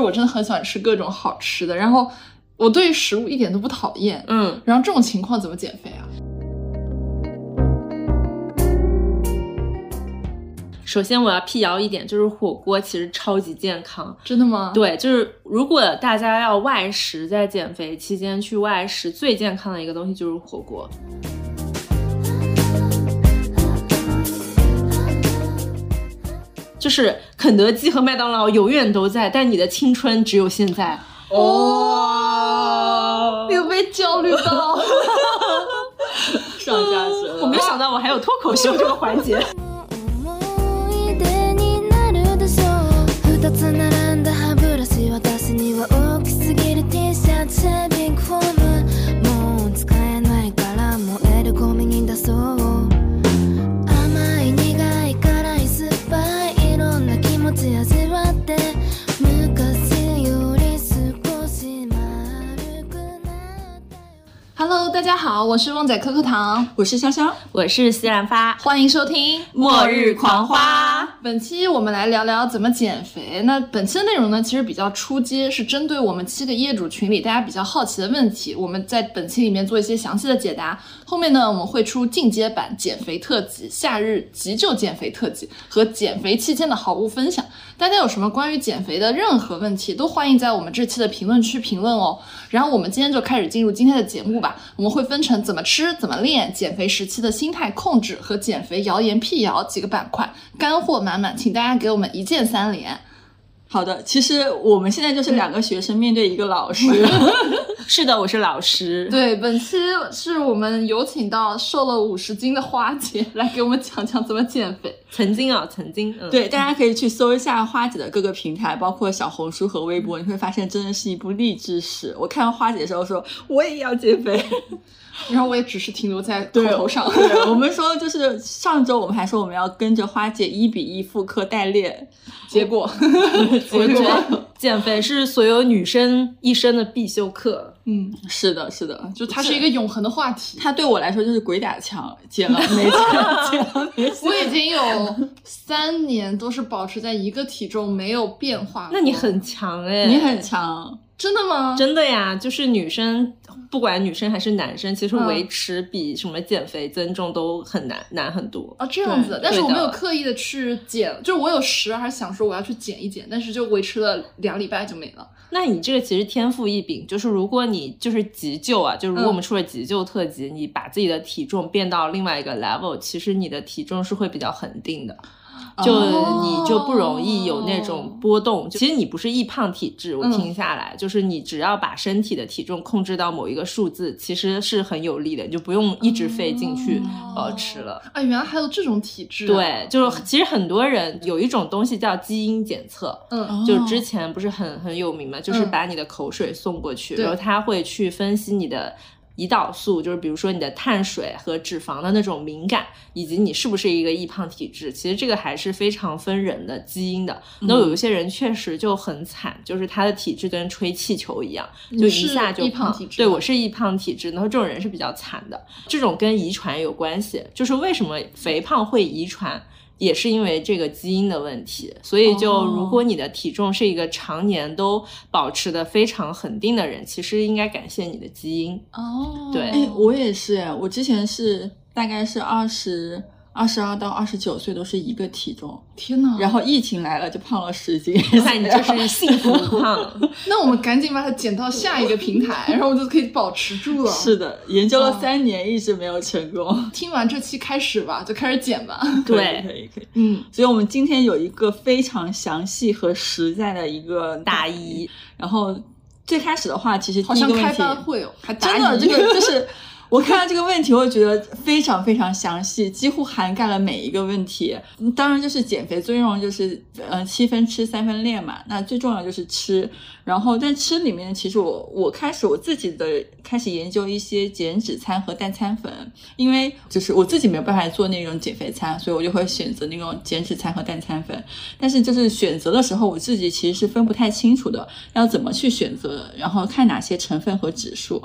就是我真的很喜欢吃各种好吃的，然后我对食物一点都不讨厌。嗯，然后这种情况怎么减肥啊？首先我要辟谣一点，就是火锅其实超级健康。真的吗？对，就是如果大家要外食，在减肥期间去外食，最健康的一个东西就是火锅。就是肯德基和麦当劳永远都在，但你的青春只有现在。哦，有被焦虑到，上价值了。我没有想到我还有脱口秀这个环节。Hello，大家好，我是旺仔可可糖，我是潇潇，我是西兰发，欢迎收听《末日狂花》。本期我们来聊聊怎么减肥。那本期的内容呢，其实比较出街，是针对我们七个业主群里大家比较好奇的问题，我们在本期里面做一些详细的解答。后面呢，我们会出进阶版减肥特辑、夏日急救减肥特辑和减肥期间的好物分享。大家有什么关于减肥的任何问题，都欢迎在我们这期的评论区评论哦。然后我们今天就开始进入今天的节目吧。我们会分成怎么吃、怎么练、减肥时期的心态控制和减肥谣言辟谣几个板块，干货满满，请大家给我们一键三连。好的，其实我们现在就是两个学生面对一个老师 是的，我是老师。对，本期是我们有请到瘦了五十斤的花姐来给我们讲讲怎么减肥。曾经啊，曾经，嗯，对，大家可以去搜一下花姐的各个平台，包括小红书和微博，你会发现真的是一部励志史。我看到花姐的时候说，我也要减肥。然后我也只是停留在口对头上。对，我们说就是上周我们还说我们要跟着花姐一比一复刻代练，结果，我觉得减肥是所有女生一生的必修课。嗯，是的，是的，就它是一个永恒的话题。它对我来说就是鬼打墙，减了 没减，减了没减。我已经有三年都是保持在一个体重没有变化。那你很强哎，你很强，真的吗？真的呀，就是女生，不管女生还是男生，其实嗯维持比什么减肥增重都很难，难很多。啊，这样子，但是我没有刻意的去减，就是我有时还想说我要去减一减，但是就维持了两礼拜就没了。那你这个其实天赋异禀，就是如果你就是急救啊，就是如果我们出了急救特辑，你把自己的体重变到另外一个 level，其实你的体重是会比较恒定的。就你就不容易有那种波动。其实你不是易胖体质，我听下来、就是你只要把身体的体重控制到某一个数字，其实是很有利的，你就不用一直费劲去、呃吃了。啊，原来还有这种体质、啊。对，就是其实很多人有一种东西叫基因检测，嗯，就之前不是很很有名嘛，就是把你的口水送过去，对然后他会去分析你的。胰岛素就是比如说你的碳水和脂肪的那种敏感，以及你是不是一个易胖体质，其实这个还是非常分人的基因的。那有一些人确实就很惨，就是他的体质跟吹气球一样，就一下就易胖体质对我是易胖体质，然后这种人是比较惨的。这种跟遗传有关系，就是为什么肥胖会遗传？也是因为这个基因的问题，所以就哦如果你的体重是一个常年都保持的非常恒定的人，其实应该感谢你的基因。哦，对。哎，我也是哎，我之前是大概是二十二十二到二十九岁都是一个体重，天哪！然后疫情来了就胖了十斤，那你就是幸福胖。那我们赶紧把它减到下一个平台，然后我就可以保持住了。是的，研究了哦三年一直没有成功。听完这期开始吧，就开始减吧。对可以可以。嗯，所以我们今天有一个非常详细和实在的一个大一，然后最开始的话，其实好像开班会哦，还真的这个就是。我看到这个问题，我觉得非常非常详细，几乎涵盖了每一个问题。当然，就是减肥最重要就是，呃，七分吃三分练嘛。那最重要就是吃，然后在吃里面，其实我我开始我自己的开始研究一些减脂餐和代餐粉，因为就是我自己没有办法做那种减肥餐，所以我就会选择那种减脂餐和代餐粉。但是就是选择的时候，我自己其实是分不太清楚的，要怎么去选择，然后看哪些成分和指数。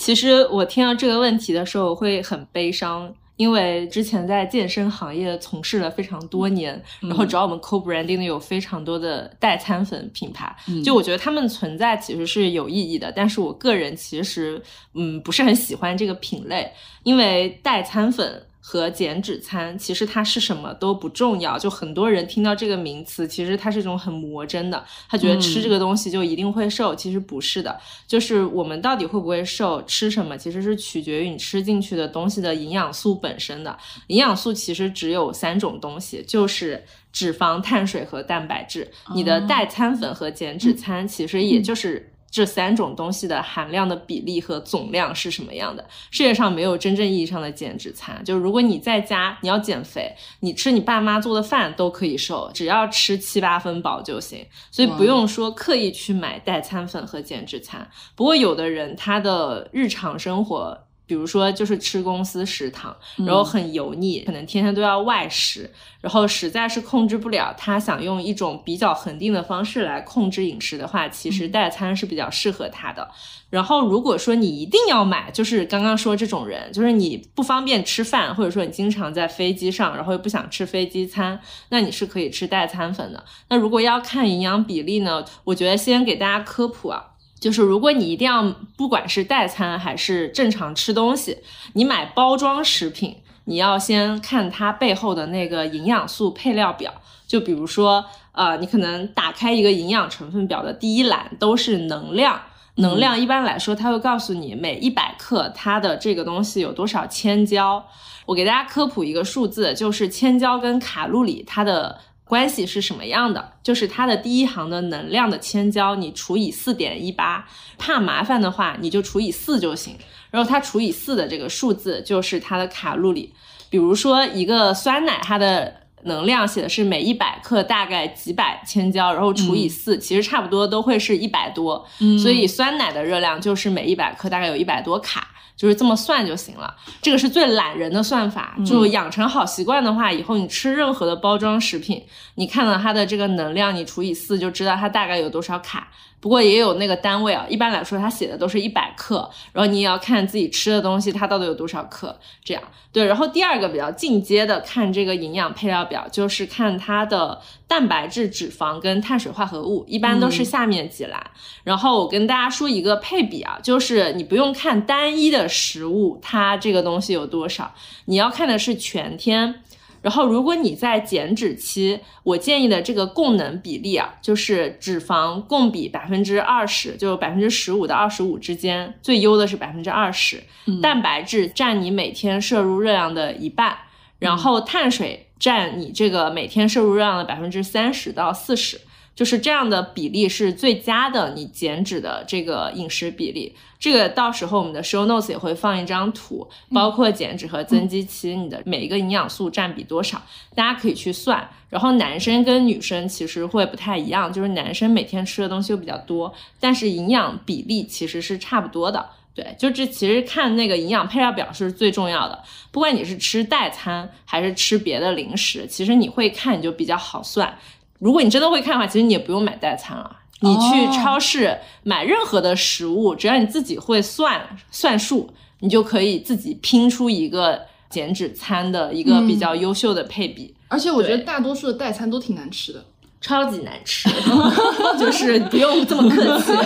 其实我听到这个问题的时候，我会很悲伤，因为之前在健身行业从事了非常多年，然后找我们 co-branding 的有非常多的代餐粉品牌，就我觉得他们存在其实是有意义的，但是我个人其实嗯不是很喜欢这个品类，因为代餐粉。和减脂餐其实它是什么都不重要，就很多人听到这个名词，其实它是一种很魔怔的，他觉得吃这个东西就一定会瘦，其实不是的，就是我们到底会不会瘦，吃什么其实是取决于你吃进去的东西的营养素本身的。营养素其实只有三种东西，就是脂肪、碳水和蛋白质。你的代餐粉和减脂餐其实也就是。这三种东西的含量的比例和总量是什么样的？世界上没有真正意义上的减脂餐。就是如果你在家你要减肥，你吃你爸妈做的饭都可以瘦，只要吃七八分饱就行。所以不用说刻意去买代餐粉和减脂餐。不过有的人他的日常生活。比如说，就是吃公司食堂，然后很油腻，可能天天都要外食，然后实在是控制不了，他想用一种比较恒定的方式来控制饮食的话，其实代餐是比较适合他的。然后，如果说你一定要买，就是刚刚说这种人，就是你不方便吃饭，或者说你经常在飞机上，然后又不想吃飞机餐，那你是可以吃代餐粉的。那如果要看营养比例呢，我觉得先给大家科普啊。就是如果你一定要，不管是代餐还是正常吃东西，你买包装食品，你要先看它背后的那个营养素配料表。就比如说，呃，你可能打开一个营养成分表的第一栏都是能量，能量一般来说它会告诉你每一百克它的这个东西有多少千焦。我给大家科普一个数字，就是千焦跟卡路里它的。关系是什么样的？就是它的第一行的能量的千焦，你除以四点一八，怕麻烦的话，你就除以四就行。然后它除以四的这个数字就是它的卡路里。比如说一个酸奶，它的能量写的是每一百克大概几百千焦，然后除以四，其实差不多都会是一百多。所以酸奶的热量就是每一百克大概有一百多卡。就是这么算就行了，这个是最懒人的算法。就养成好习惯的话，以后你吃任何的包装食品，你看到它的这个能量，你除以四就知道它大概有多少卡。不过也有那个单位啊，一般来说它写的都是一百克，然后你也要看自己吃的东西它到底有多少克，这样对。然后第二个比较进阶的看这个营养配料表，就是看它的蛋白质、脂肪跟碳水化合物，一般都是下面几栏。然后我跟大家说一个配比啊，就是你不用看单一的食物它这个东西有多少，你要看的是全天。然后，如果你在减脂期，我建议的这个供能比例啊，就是脂肪供比百分之二十，就百分之十五到二十五之间，最优的是百分之二十。蛋白质占你每天摄入热量的一半，然后碳水占你这个每天摄入热量的百分之三十到四十。就是这样的比例是最佳的，你减脂的这个饮食比例，这个到时候我们的 show notes 也会放一张图，包括减脂和增肌期你的每一个营养素占比多少，大家可以去算。然后男生跟女生其实会不太一样，就是男生每天吃的东西又比较多，但是营养比例其实是差不多的。对，就这其实看那个营养配料表是最重要的，不管你是吃代餐还是吃别的零食，其实你会看你就比较好算。如果你真的会看的话，其实你也不用买代餐了。你去超市买任何的食物，只要你自己会算算数，你就可以自己拼出一个减脂餐的一个比较优秀的配比。而且我觉得大多数的代餐都挺难吃的。超级难吃，就是不用这么客气。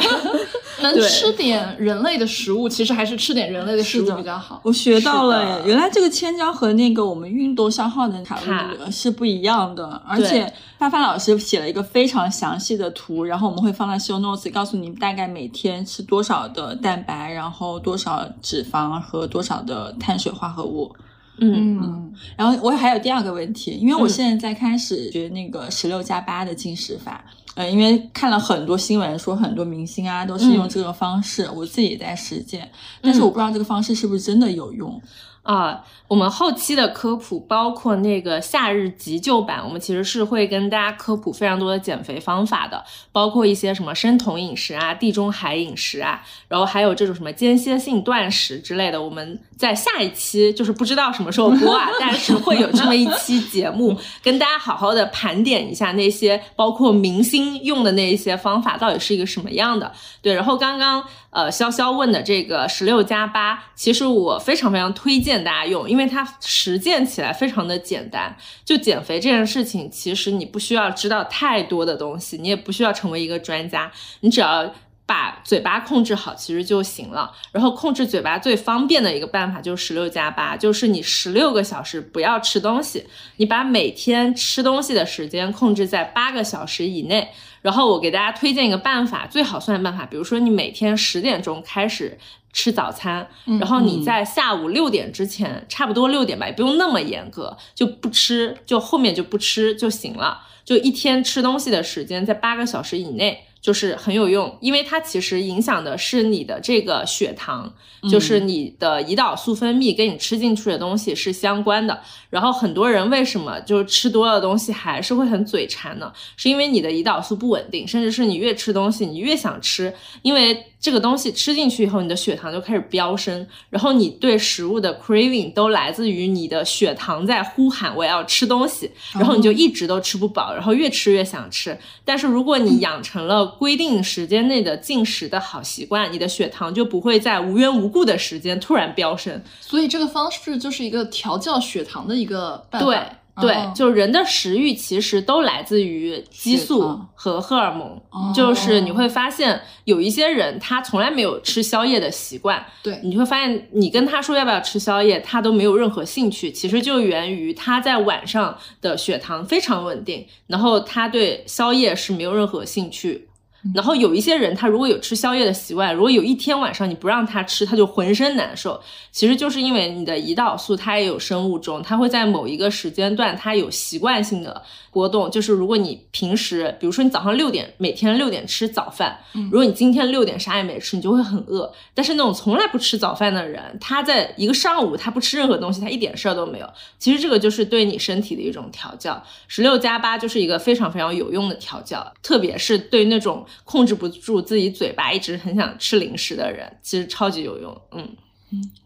能吃点人类的食物，其实还是吃点人类的食物比较好。我学到了，原来这个千焦和那个我们运动消耗的卡路里是不一样的。而且范范老师写了一个非常详细的图，然后我们会放在 show notes，告诉你大概每天吃多少的蛋白，然后多少脂肪和多少的碳水化合物。嗯，然后我还有第二个问题，因为我现在在开始学那个十六加八的进食法，呃，因为看了很多新闻说很多明星啊都是用这个方式，我自己也在实践，但是我不知道这个方式是不是真的有用。啊，我们后期的科普包括那个夏日急救版，我们其实是会跟大家科普非常多的减肥方法的，包括一些什么生酮饮食啊、地中海饮食啊，然后还有这种什么间歇性断食之类的。我们在下一期就是不知道什么时候播啊，但是会有这么一期节目，跟大家好好的盘点一下那些包括明星用的那一些方法到底是一个什么样的。对，然后刚刚呃潇潇问的这个十六加八，其实我非常非常推荐。大家用，因为它实践起来非常的简单。就减肥这件事情，其实你不需要知道太多的东西，你也不需要成为一个专家，你只要。把嘴巴控制好，其实就行了。然后控制嘴巴最方便的一个办法就是十六加八，就是你十六个小时不要吃东西，你把每天吃东西的时间控制在八个小时以内。然后我给大家推荐一个办法，最好算的办法，比如说你每天十点钟开始吃早餐，然后你在下午六点之前，差不多六点吧，也不用那么严格，就不吃，就后面就不吃就行了。就一天吃东西的时间在八个小时以内。就是很有用，因为它其实影响的是你的这个血糖，就是你的胰岛素分泌跟你吃进去的东西是相关的。然后很多人为什么就是吃多了东西还是会很嘴馋呢？是因为你的胰岛素不稳定，甚至是你越吃东西你越想吃，因为这个东西吃进去以后，你的血糖就开始飙升，然后你对食物的 craving 都来自于你的血糖在呼喊我要吃东西，然后你就一直都吃不饱，然后越吃越想吃。但是如果你养成了规定时间内的进食的好习惯，你的血糖就不会在无缘无故的时间突然飙升。所以这个方式就是一个调教血糖的一个办法。对对，哦就是人的食欲其实都来自于激素和荷尔蒙。哦就是你会发现有一些人他从来没有吃宵夜的习惯，对你会发现你跟他说要不要吃宵夜，他都没有任何兴趣。其实就源于他在晚上的血糖非常稳定，然后他对宵夜是没有任何兴趣。然后有一些人，他如果有吃宵夜的习惯，如果有一天晚上你不让他吃，他就浑身难受。其实就是因为你的胰岛素它也有生物钟，它会在某一个时间段它有习惯性的波动。就是如果你平时，比如说你早上六点每天六点吃早饭，如果你今天六点啥也没吃，你就会很饿。但是那种从来不吃早饭的人，他在一个上午他不吃任何东西，他一点事儿都没有。其实这个就是对你身体的一种调教。十六加八就是一个非常非常有用的调教，特别是对那种控制不住自己嘴巴一直很想吃零食的人，其实超级有用。嗯。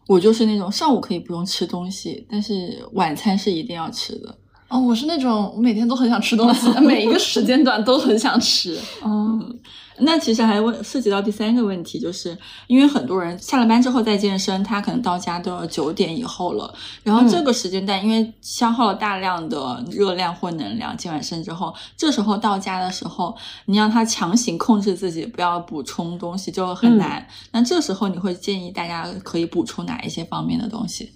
我就是那种上午可以不用吃东西，但是晚餐是一定要吃的。哦，我是那种我每天都很想吃东西，每一个时间段都很想吃。嗯，那其实还问涉及到第三个问题，就是因为很多人下了班之后再健身，他可能到家都要九点以后了，然后这个时间段因为消耗了大量的热量或能量，健完身之后，这时候到家的时候，你让他强行控制自己不要补充东西就很难。那这时候你会建议大家可以补充哪一些方面的东西？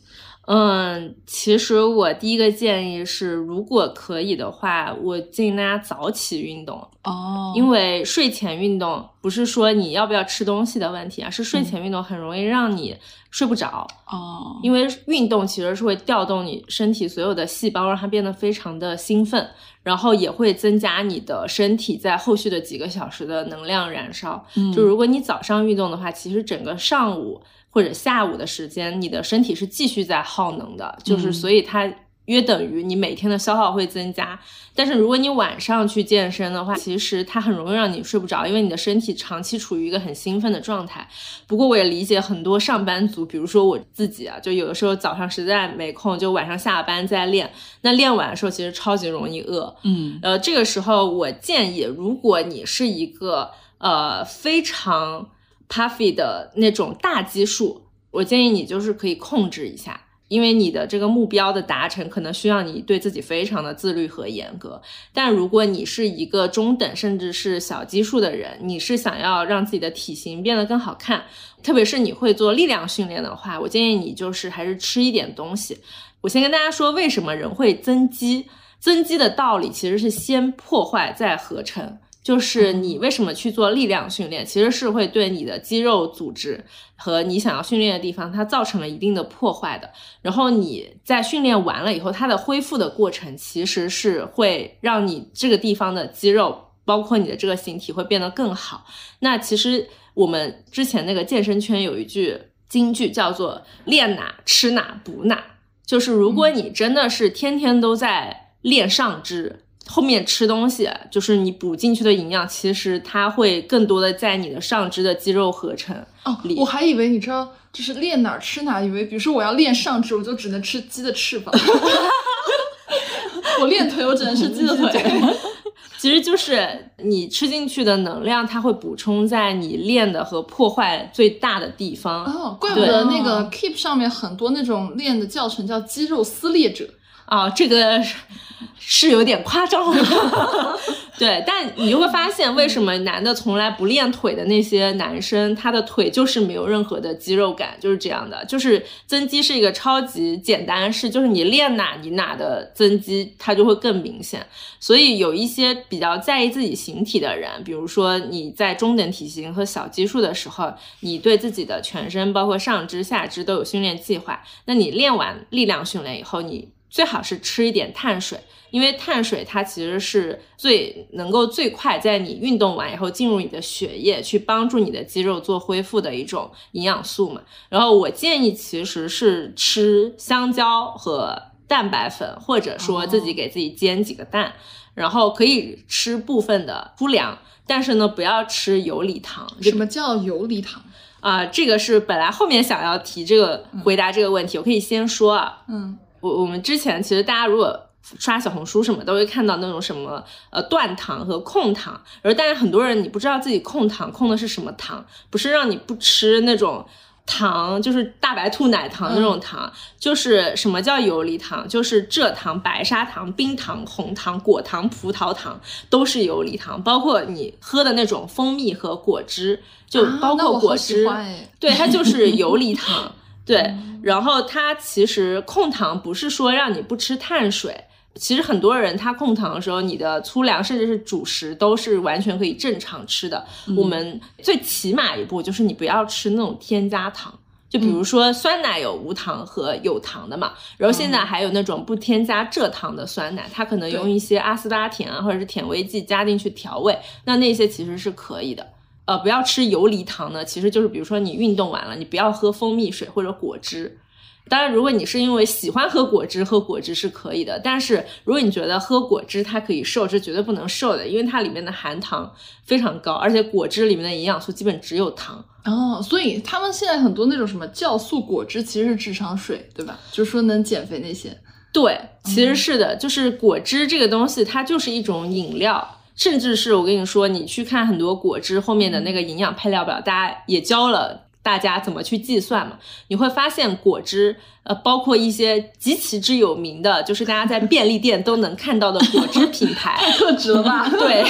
嗯，其实我第一个建议是，如果可以的话，我建议大家早起运动，哦。因为睡前运动不是说你要不要吃东西的问题啊，是睡前运动很容易让你睡不着，哦，因为运动其实是会调动你身体所有的细胞，让它变得非常的兴奋，然后也会增加你的身体在后续的几个小时的能量燃烧。嗯就如果你早上运动的话，其实整个上午或者下午的时间，你的身体是继续在耗能的，就是嗯所以它约等于你每天的消耗会增加。但是如果你晚上去健身的话，其实它很容易让你睡不着，因为你的身体长期处于一个很兴奋的状态。不过我也理解很多上班族，比如说我自己啊，就有的时候早上实在没空，就晚上下班再练。那练完的时候其实超级容易饿，嗯呃，这个时候我建议，如果你是一个呃非常 puffy 的那种大基数，我建议你就是可以控制一下。因为你的这个目标的达成，可能需要你对自己非常的自律和严格。但如果你是一个中等甚至是小基数的人，你是想要让自己的体型变得更好看，特别是你会做力量训练的话，我建议你就是还是吃一点东西。我先跟大家说，为什么人会增肌？增肌的道理其实是先破坏再合成。就是你为什么去做力量训练，其实是会对你的肌肉组织和你想要训练的地方，它造成了一定的破坏的。然后你在训练完了以后，它的恢复的过程其实是会让你这个地方的肌肉，包括你的这个形体会变得更好。那其实我们之前那个健身圈有一句金句叫做“练哪吃哪补哪”，就是如果你真的是天天都在练上肢。后面吃东西，就是你补进去的营养，其实它会更多的在你的上肢的肌肉合成。哦里，我还以为你知道，就是练哪儿吃哪儿，以为比如说我要练上肢，我就只能吃鸡的翅膀。我练腿，我只能吃鸡的腿。其实就是你吃进去的能量，它会补充在你练的和破坏最大的地方。哦，怪不得那个 Keep 上面很多那种练的教程叫肌肉撕裂者。啊，这个是有点夸张了，对，但你就会发现，为什么男的从来不练腿的那些男生，他的腿就是没有任何的肌肉感，就是这样的，就是增肌是一个超级简单事，就是你练哪，你哪的增肌它就会更明显。所以有一些比较在意自己形体的人，比如说你在中等体型和小基数的时候，你对自己的全身，包括上肢、下肢都有训练计划，那你练完力量训练以后，你最好是吃一点碳水，因为碳水它其实是最能够最快在你运动完以后进入你的血液，去帮助你的肌肉做恢复的一种营养素嘛。然后我建议其实是吃香蕉和蛋白粉，或者说自己给自己煎几个蛋，然后可以吃部分的粗粮，但是呢不要吃游离糖。什么叫游离糖？啊、这个是本来后面想要提这个回答这个问题，我可以先说啊，嗯，我我们之前其实大家如果刷小红书什么都会看到那种什么呃断糖和控糖，而但是很多人你不知道自己控糖控的是什么糖，不是让你不吃那种。糖就是大白兔奶糖那种糖，就是什么叫游离糖？就是蔗糖、白砂糖、冰糖、红糖、果糖、葡萄糖都是游离糖，包括你喝的那种蜂蜜和果汁，就啊包括果汁，对，它就是游离 糖。对，然后它其实控糖不是说让你不吃碳水，其实很多人他控糖的时候，你的粗粮甚至是主食都是完全可以正常吃的。我们最起码一步就是你不要吃那种添加糖。就比如说酸奶有无糖和有糖的嘛，然后现在还有那种不添加蔗糖的酸奶，它可能用一些阿斯巴甜啊或者是甜味剂加进去调味，那那些其实是可以的。呃，不要吃游离糖呢，其实就是比如说你运动完了，你不要喝蜂蜜水或者果汁。当然，如果你是因为喜欢喝果汁，喝果汁是可以的。但是如果你觉得喝果汁它可以瘦，是绝对不能瘦的，因为它里面的含糖非常高，而且果汁里面的营养素基本只有糖。哦，所以他们现在很多那种什么酵素果汁其实是智商税，对吧？就是说能减肥那些。对，其实是的，就是果汁这个东西，它就是一种饮料，甚至是我跟你说，你去看很多果汁后面的那个营养配料表，大家也教了大家怎么去计算嘛，你会发现果汁，呃，包括一些极其之有名的，就是大家在便利店都能看到的果汁品牌，太 特值了吧？对，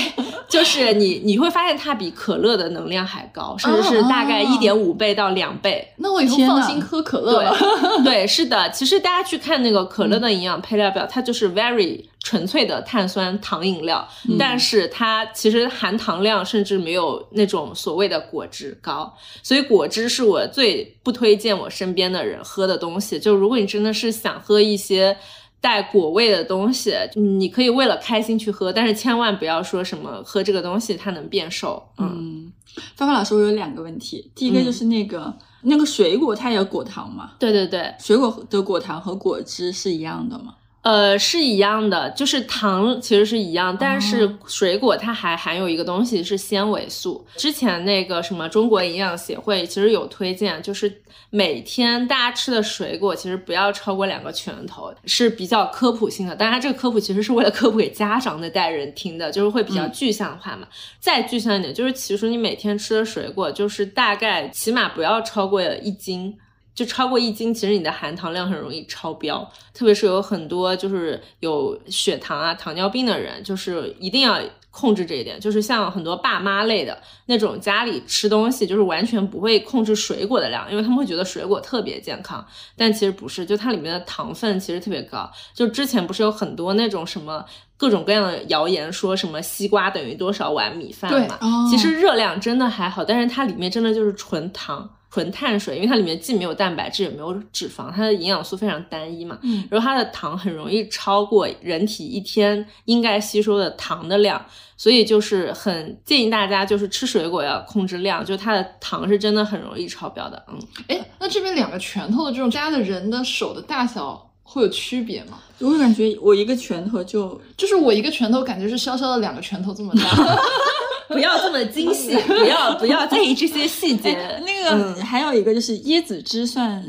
就是你你会发现它比可乐的能量还高，甚至是大概哦一点五倍到两倍。那我以后放心喝可乐了。对，对，是的。其实大家去看那个可乐的营养配料表，它就是 very 纯粹的碳酸糖饮料，但是它其实含糖量甚至没有那种所谓的果汁高，所以果汁是我最不推荐我身边的人喝的东西。就如果你真的是想喝一些。带果味的东西，嗯你可以为了开心去喝，但是千万不要说什么喝这个东西它能变瘦。嗯，嗯，发发老师，我有两个问题。第一个就是那个、那个水果，它也有果糖吗？对对对，水果的果糖和果汁是一样的吗？呃，是一样的，就是糖其实是一样，但哦是水果它还含有一个东西是纤维素。之前那个什么中国营养协会其实有推荐，就是每天大家吃的水果其实不要超过两个拳头，是比较科普性的。当然，这个科普其实是为了科普给家长那代人听的，就是会比较嗯具象化嘛。再具象一点，就是其实你每天吃的水果，就是大概起码不要超过一斤。就超过一斤，其实你的含糖量很容易超标，特别是有很多就是有血糖啊、糖尿病的人，就是一定要控制这一点。就是像很多爸妈类的那种，家里吃东西就是完全不会控制水果的量，因为他们会觉得水果特别健康，但其实不是，就它里面的糖分其实特别高。就之前不是有很多那种什么各种各样的谣言，说什么西瓜等于多少碗米饭对嘛？哦其实热量真的还好，但是它里面真的就是纯糖。纯碳水，因为它里面既没有蛋白质，也没有脂肪，它的营养素非常单一嘛。嗯，然后它的糖很容易超过人体一天应该吸收的糖的量，所以就是很建议大家就是吃水果要控制量，就它的糖是真的很容易超标的。嗯，哎，那这边两个拳头的这种，大家的人的手的大小会有区别吗？我会感觉我一个拳头就就是我一个拳头感觉是潇潇的两个拳头这么大。不要这么精细，不要不要在意这些细节。那个、还有一个就是椰子汁算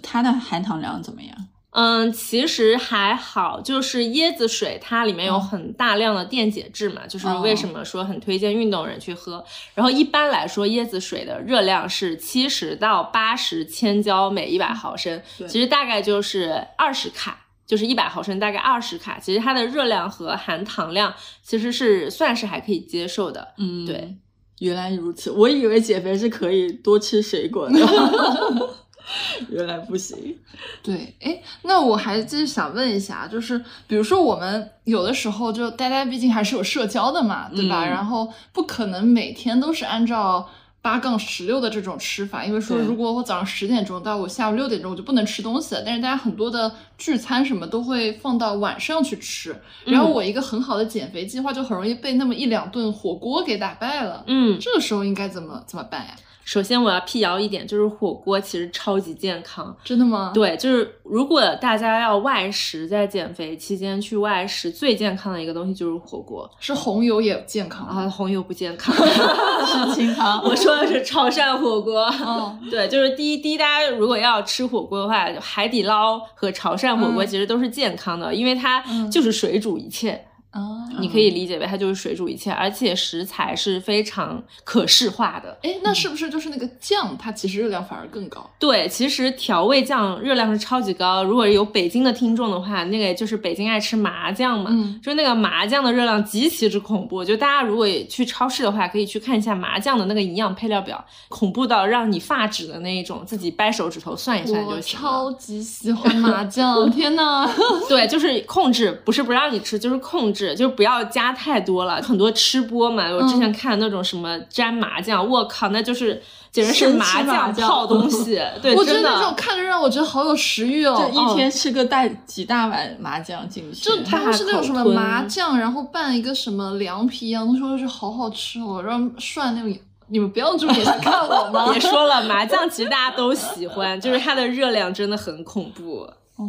它的含糖量怎么样？嗯，其实还好，就是椰子水它里面有很大量的电解质嘛，就是为什么说很推荐运动人去喝。然后一般来说，椰子水的热量是七十到八十千焦每一百毫升，其实大概就是二十卡。就是一百毫升，大概二十卡，其实它的热量和含糖量其实是算是还可以接受的。嗯，对，原来如此，我以为减肥是可以多吃水果的，原来不行。对，哎，那我还就是想问一下，就是比如说我们有的时候就大家毕竟还是有社交的嘛，对吧？嗯然后不可能每天都是按照。八杠十六的这种吃法，因为说如果我早上十点钟到我下午六点钟我就不能吃东西了，但是大家很多的聚餐什么都会放到晚上去吃，然后我一个很好的减肥计划就很容易被那么一两顿火锅给打败了。嗯，这个时候应该怎么怎么办呀？首先我要辟谣一点，就是火锅其实超级健康。真的吗？，对，就是如果大家要外食，在减肥期间去外食，最健康的一个东西就是火锅是红油也健康啊，红油不健康。是清汤，我说的是潮汕火锅。嗯，对，就是第一，第一，大家如果要吃火锅的话，海底捞和潮汕火锅嗯其实都是健康的，因为它就是水煮一切。啊，你可以理解为它就是水煮一切，而且食材是非常可视化的。哎，那是不是就是那个酱，它其实热量反而更高？对，其实调味酱热量是超级高。如果有北京的听众的话，那个就是北京爱吃麻酱嘛，嗯就是那个麻酱的热量极其之恐怖。就大家如果去超市的话，可以去看一下麻酱的那个营养配料表，恐怖到让你发指的那一种，自己掰手指头算一算就行了。超级喜欢麻酱，天呐！对，就是控制，不是不让你吃，就是控制，就不要加太多了。很多吃播嘛，我之前看那种什么沾麻酱，我靠，那就是简直是麻麻酱酱泡东 西。对，我觉得真的那种看着让我觉得好有食欲哦。就一天吃个大几大碗麻酱进去，就他们是那种什么麻酱，然后拌一个什么凉皮一样东西，我就觉得好好吃哦。然后涮那种，你们不要用这么眼神看我 吗？别说了，麻酱其实大家都喜欢，就是它的热量真的很恐怖。哦，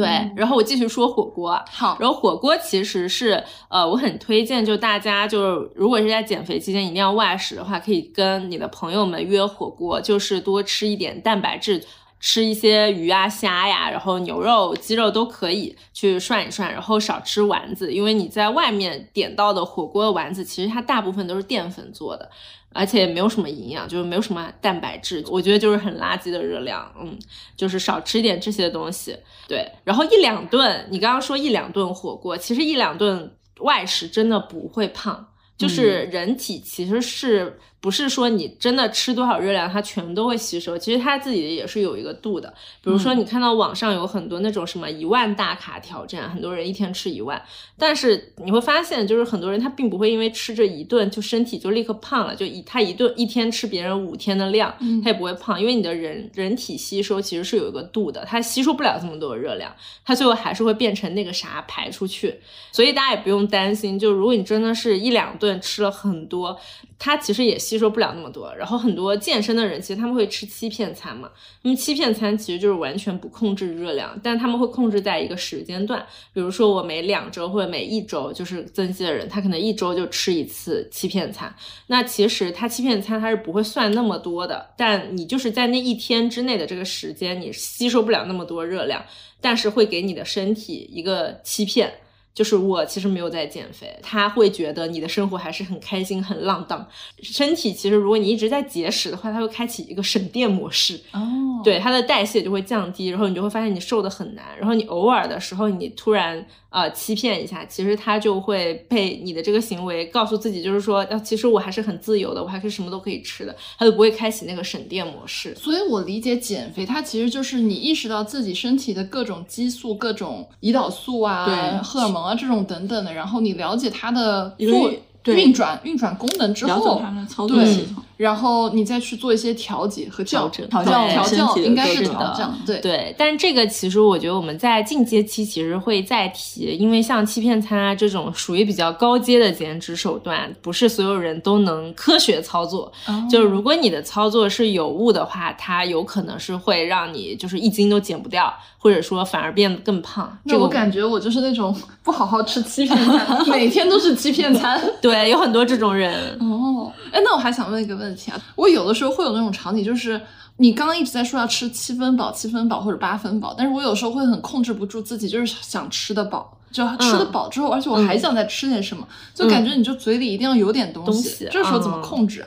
对，然后我继续说火锅啊，好，然后火锅其实是呃，我很推荐，就大家就是如果是在减肥期间一定要外食的话，可以跟你的朋友们约火锅，就是多吃一点蛋白质。吃一些鱼啊、虾呀，然后牛肉、鸡肉都可以去涮一涮，然后少吃丸子，因为你在外面点到的火锅丸子，其实它大部分都是淀粉做的，而且也没有什么营养，就是没有什么蛋白质，我觉得就是很垃圾的热量。嗯，就是少吃一点这些东西。对，然后一两顿，你刚刚说一两顿火锅，其实一两顿外食真的不会胖，就是人体其实是不是说你真的吃多少热量，它全都会吸收，其实它自己也是有一个度的。比如说，你看到网上有很多那种什么一万大卡挑战，很多人一天吃一万，但是你会发现，就是很多人他并不会因为吃这一顿就身体就立刻胖了，就一他一顿一天吃别人五天的量，嗯。他也不会胖，因为你的人人体吸收其实是有一个度的，它吸收不了这么多的热量，它最后还是会变成那个啥排出去，所以大家也不用担心，就如果你真的是一两顿吃了很多，它其实也吸收不了那么多。然后很多健身的人其实他们会吃欺骗餐嘛，那么欺骗餐其实就是完全不控制热量，但他们会控制在一个时间段，比如说我每两周或者每一周就是增肌的人，他可能一周就吃一次欺骗餐。那其实他欺骗餐他是不会算那么多的，但你就是在那一天之内的这个时间，你吸收不了那么多热量，但是会给你的身体一个欺骗。就是我其实没有在减肥，他会觉得你的生活还是很开心、很浪荡。身体其实如果你一直在节食的话，它会开启一个省电模式，哦，对它的代谢就会降低，然后你就会发现你瘦的很难。然后你偶尔的时候，你突然呃欺骗一下，其实它就会被你的这个行为告诉自己，就是说，啊，其实我还是很自由的，我还是什么都可以吃的，它就不会开启那个省电模式。所以我理解减肥，它其实就是你意识到自己身体的各种激素、各种胰岛素啊、对荷尔蒙啊这种等等的，然后你了解它的一个做运转运转功能之了后解他，们的操作对系统。然后你再去做一些调节和校整调教调教应该是调教，对对，但这个其实我觉得我们在进阶期其实会再提，因为像欺骗餐啊这种属于比较高阶的减脂手段，不是所有人都能科学操作。哦就是如果你的操作是有误的话，它有可能是会让你就是一斤都减不掉，或者说反而变得更胖。这个那我感觉我就是那种不好好吃欺骗餐，每天都是欺骗餐。对，有很多这种人。哦，哎，那我还想问一个问题啊，我有的时候会有那种场景，就是你刚刚一直在说要吃七分饱、七分饱或者八分饱，但是我有时候会很控制不住自己，就是想吃的饱，就吃得饱之后，而且我还想再吃点什么，就感觉你就嘴里一定要有点东西。东西这时候怎么嗯控制？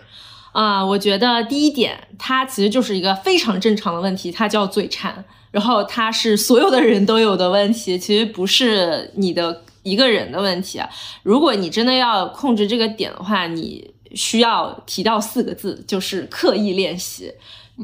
啊、我觉得第一点，它其实就是一个非常正常的问题，它叫嘴馋，然后它是所有的人都有的问题，其实不是你的一个人的问题啊。如果你真的要控制这个点的话，你需要提到四个字，就是刻意练习。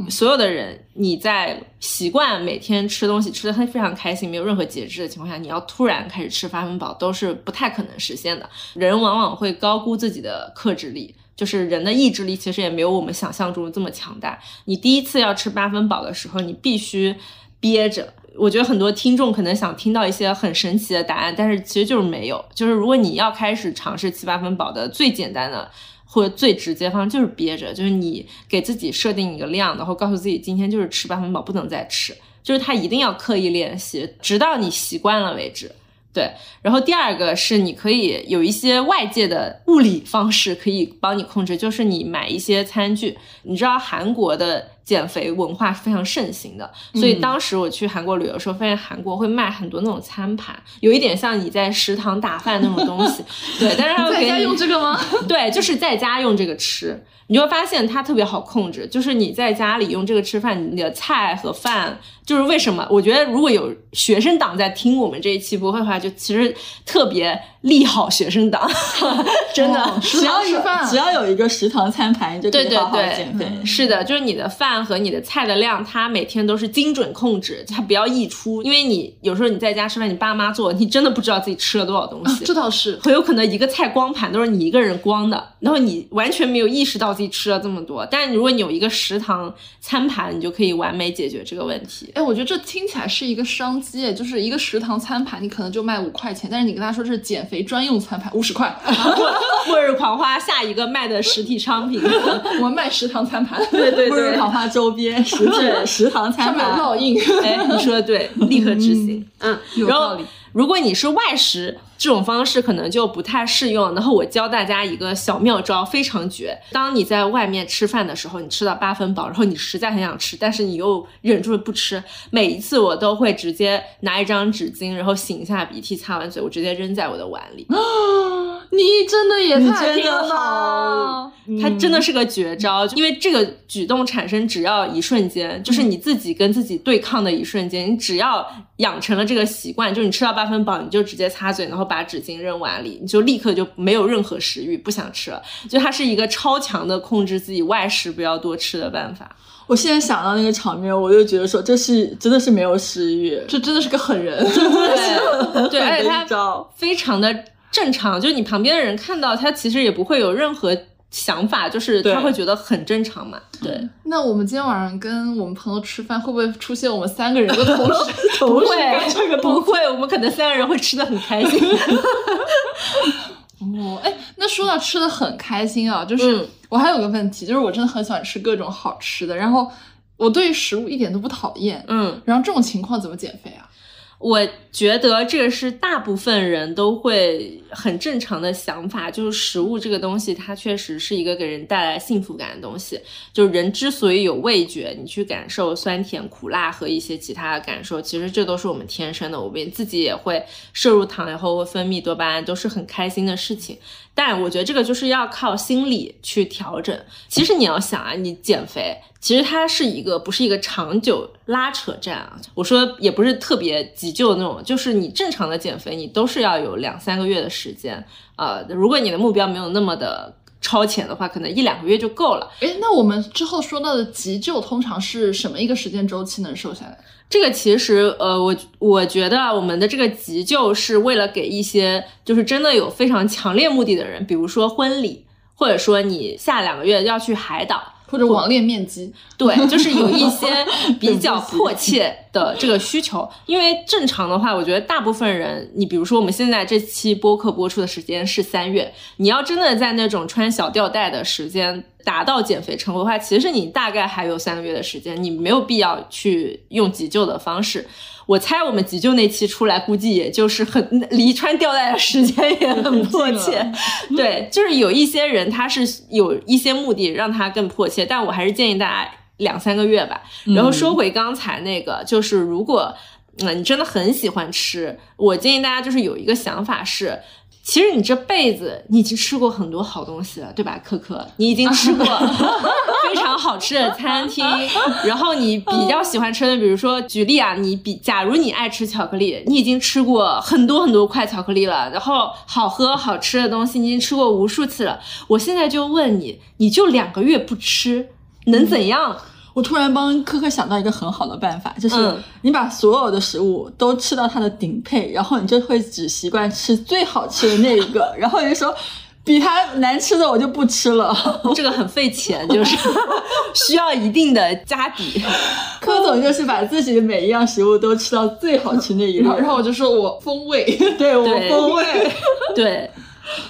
所有的人，你在习惯每天吃东西吃的非常开心，没有任何节制的情况下，你要突然开始吃八分饱，都是不太可能实现的。人往往会高估自己的克制力，就是人的意志力其实也没有我们想象中的这么强大。你第一次要吃八分饱的时候，你必须憋着。我觉得很多听众可能想听到一些很神奇的答案，但是其实就是没有。就是如果你要开始尝试七八分饱的最简单的或者最直接方式，就是憋着，就是你给自己设定一个量，然后告诉自己今天就是吃八分饱，不能再吃。就是他一定要刻意练习，直到你习惯了为止。对，然后第二个是你可以有一些外界的物理方式可以帮你控制，就是你买一些餐具。你知道韩国的减肥文化是非常盛行的，所以当时我去韩国旅游的时候，发现韩国会卖很多那种餐盘，有一点像你在食堂打饭那种东西。对，但是他会在家用这个吗？对，就是在家用这个吃，你就会发现它特别好控制。就是你在家里用这个吃饭，你的菜和饭，就是为什么？我觉得如果有学生党在听我们这一期播客的话，就其实特别利好学生党，真的。哦食只要有堂吃饭，只要有一个食堂餐盘，你就可对对以好好对减肥。是的，就是你的饭和你的菜的量，它每天都是精准控制，它不要溢出。因为你有时候你在家吃饭，你爸妈做，你真的不知道自己吃了多少东西。这倒是。很有可能一个菜光盘都是你一个人光的，然后你完全没有意识到自己吃了这么多。但如果你有一个食堂餐盘，你就可以完美解决这个问题。哎，我觉得这听起来是一个商机，就是一个食堂餐盘，你可能就卖五块钱，但是你跟他说这是减肥专用餐盘，五十块，末日狂花下一个卖的实体商品，我们卖食堂餐盘，对对对，末日狂花周边。实体食堂餐盘，烙印，哎，你说的对，立刻执行。嗯，有道理。如果你是外食，这种方式可能就不太适用。然后我教大家一个小妙招，非常绝。当你在外面吃饭的时候，你吃到八分饱，然后你实在很想吃，但是你又忍住了不吃。每一次我都会直接拿一张纸巾，然后擤一下鼻涕，擦完嘴，我直接扔在我的碗里。啊你真的也太拼真的了吧！它真的是个绝招，因为这个举动产生只要一瞬间，就是你自己跟自己对抗的一瞬间。你只要养成了这个习惯，就是你吃到八分饱，你就直接擦嘴，然后把纸巾扔碗里，你就立刻就没有任何食欲，不想吃了。就它是一个超强的控制自己外食不要多吃的办法。我现在想到那个场面，我就觉得说这是真的是没有食欲，这真的是个狠人，对对，而且它非常的正常，就是你旁边的人看到他，其实也不会有任何想法，就是他会觉得很正常嘛。对。那我们今天晚上跟我们朋友吃饭，会不会出现我们三个人的同时？不会，不会，我们可能三个人会吃的很开心。哦，哎，那说到吃的很开心啊，就是、嗯我还有个问题，就是我真的很喜欢吃各种好吃的，然后我对食物一点都不讨厌，嗯，然后这种情况怎么减肥啊？我觉得这个是大部分人都会很正常的想法，就是食物这个东西，它确实是一个给人带来幸福感的东西。就人之所以有味觉，你去感受酸甜苦辣和一些其他的感受，其实这都是我们天生的。我们自己也会摄入糖以后会分泌多巴胺，都是很开心的事情。但我觉得这个就是要靠心理去调整。其实你要想啊，你减肥，其实它是一个不是一个长久拉扯战啊。我说也不是特别急救那种，就是你正常的减肥，你都是要有两三个月的时间。呃，如果你的目标没有那么的超前的话，可能一两个月就够了。诶，那我们之后说到的急救，通常是什么一个时间周期能瘦下来？这个其实，呃，我我觉得我们的这个急救是为了给一些就是真的有非常强烈目的的人，比如说婚礼，或者说你下两个月要去海岛，或者网恋面基？对，就是有一些 比较迫切的这个需求。因为正常的话，我觉得大部分人，你比如说我们现在这期播客播出的时间是三月，你要真的在那种穿小吊带的时间达到减肥成功的话，其实你大概还有三个月的时间，你没有必要去用急救的方式。我猜我们急救那期出来，估计也就是很离穿吊带的时间也很迫切。对，就是有一些人他是有一些目的让他更迫切，但我还是建议大家两三个月吧。嗯然后说回刚才那个，就是如果嗯你真的很喜欢吃，我建议大家就是有一个想法是。其实你这辈子你已经吃过很多好东西了，对吧，可可？你已经吃过 非常好吃的餐厅，然后你比较喜欢吃的，比如说举例啊，你比假如你爱吃巧克力，你已经吃过很多很多块巧克力了，然后好喝好吃的东西你已经吃过无数次了。我现在就问你，你就两个月不吃，能怎样？我突然帮科科想到一个很好的办法，就是嗯你把所有的食物都吃到它的顶配，然后你就会只习惯吃最好吃的那一个，然后你就说比它难吃的我就不吃了。这个很费钱，就是 需要一定的家底。柯总就是把自己的每一样食物都吃到最好吃那一 套，然后我就说我风味，对我风味。对，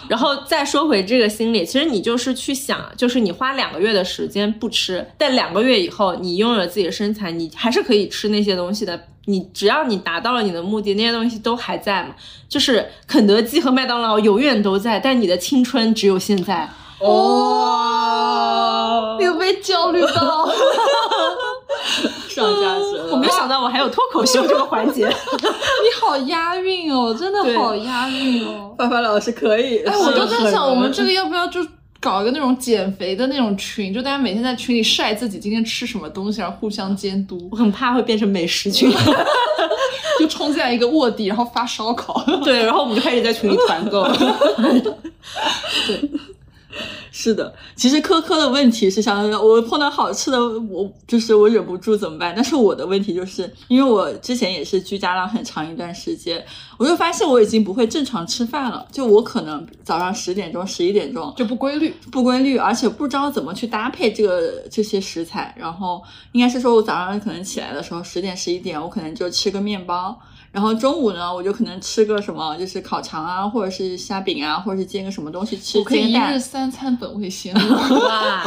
然后再说回这个心理，其实你就是去想，就是你花两个月的时间不吃，但两个月以后你拥有了自己的身材，你还是可以吃那些东西的。你只要你达到了你的目的，那些东西都还在嘛。就是肯德基和麦当劳永远都在，但你的青春只有现在。哦你有被焦虑到？上价值了，我没有想到我还有脱口秀这个环节。你好押韵哦，真的好押韵哦。爸爸老师可以。哎，我都在想，我们这个要不要就搞一个那种减肥的那种群，就大家每天在群里晒自己今天吃什么东西，然后互相监督 我，很怕会变成美食群。就冲进来一个卧底，然后发烧烤。对，然后我们就开始在群里团购。是的，其实科科的问题是想，我碰到好吃的，我就是我忍不住怎么办？但是我的问题就是，因为我之前也是居家了很长一段时间，我就发现我已经不会正常吃饭了，就我可能早上十点钟、十一点钟就不规律，不规律，而且不知道怎么去搭配这个这些食材。然后应该是说我早上可能起来的时候十点十一点，我可能就吃个面包。然后中午呢，我就可能吃个什么，就是烤肠啊，或者是虾饼啊，或者是煎个什么东西吃，我可以一日。三餐本味鲜肉，哇，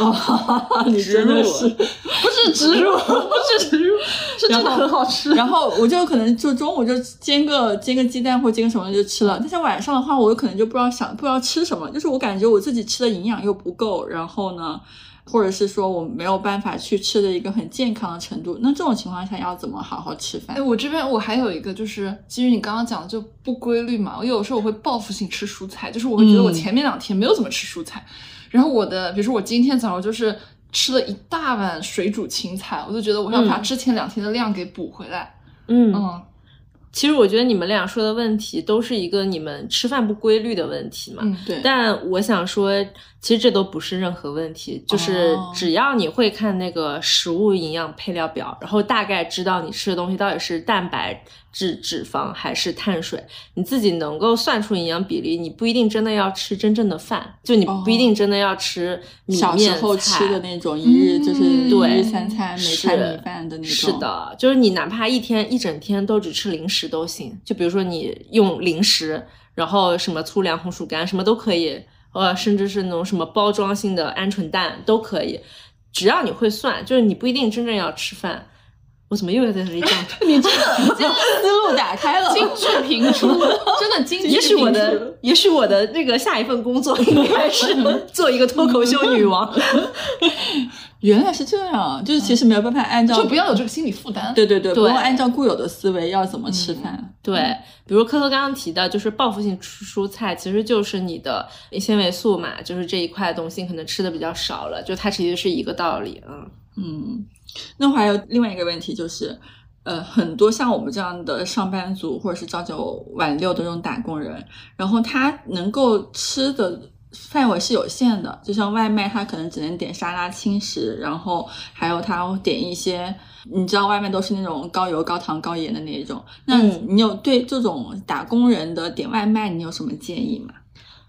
你真的是，不是植入，不是植入，是真的很好吃。然后我就可能就中午就煎个煎个鸡蛋或煎个什么就吃了，但是晚上的话，我有可能就不知道想不知道吃什么，就是我感觉我自己吃的营养又不够，然后呢，或者是说我没有办法去吃的一个很健康的程度，那这种情况下要怎么好好吃饭？哎，？我这边我还有一个，就是基于你刚刚讲的就不规律嘛，我有时候我会报复性吃蔬菜，就是我会觉得我嗯前面两天没有怎么吃蔬菜，然后我的比如说我今天早上就是吃了一大碗水煮青菜，我就觉得我要把嗯之前两天的量给补回来。嗯嗯，其实我觉得你们俩说的问题都是一个你们吃饭不规律的问题嘛。嗯对，但我想说，其实这都不是任何问题，就是哦。只要你会看那个食物营养配料表，然后大概知道你吃的东西到底是蛋白质、脂肪还是碳水，你自己能够算出营养比例，你不一定真的要吃真正的饭，就你不一定真的要吃米小时面候菜吃的那种一日就是对一对日三餐每餐米饭的那种，是，的，就是你哪怕一天一整天都只吃零食都行，就比如说你用零食，然后什么粗粮、红薯干什么都可以，呃，甚至是那种什么包装性的鹌鹑蛋都可以，只要你会算，就是你不一定真正要吃饭。我怎么又在这里讲？你这个思路打开了，精致评出，真的精致也许我的，也许我的那个下一份工作应该是 做一个脱口秀女王。原来是这样，就是其实没有办法按照就不要有这个心理负担。对对对，对不用按照固有的思维要怎么吃饭。对，比如科科刚刚提的，就是报复性吃蔬菜，其实就是你的纤维素嘛，就是这一块东西可能吃的比较少了，就它其实是一个道理，嗯。嗯，那我还有另外一个问题就是，呃，很多像我们这样的上班族或者是朝九晚六的这种打工人，然后他能够吃的范围是有限的，就像外卖，他可能只能点沙拉、轻食，然后还有他点一些，你知道外卖都是那种高油、高糖、高盐的那种。那嗯你有对这种打工人的点外卖，你有什么建议吗？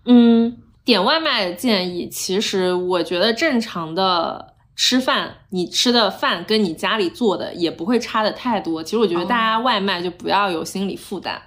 嗯，点外卖的建议，其实我觉得正常的吃饭，你吃的饭跟你家里做的也不会差的太多。其实我觉得大家外卖就不要有心理负担。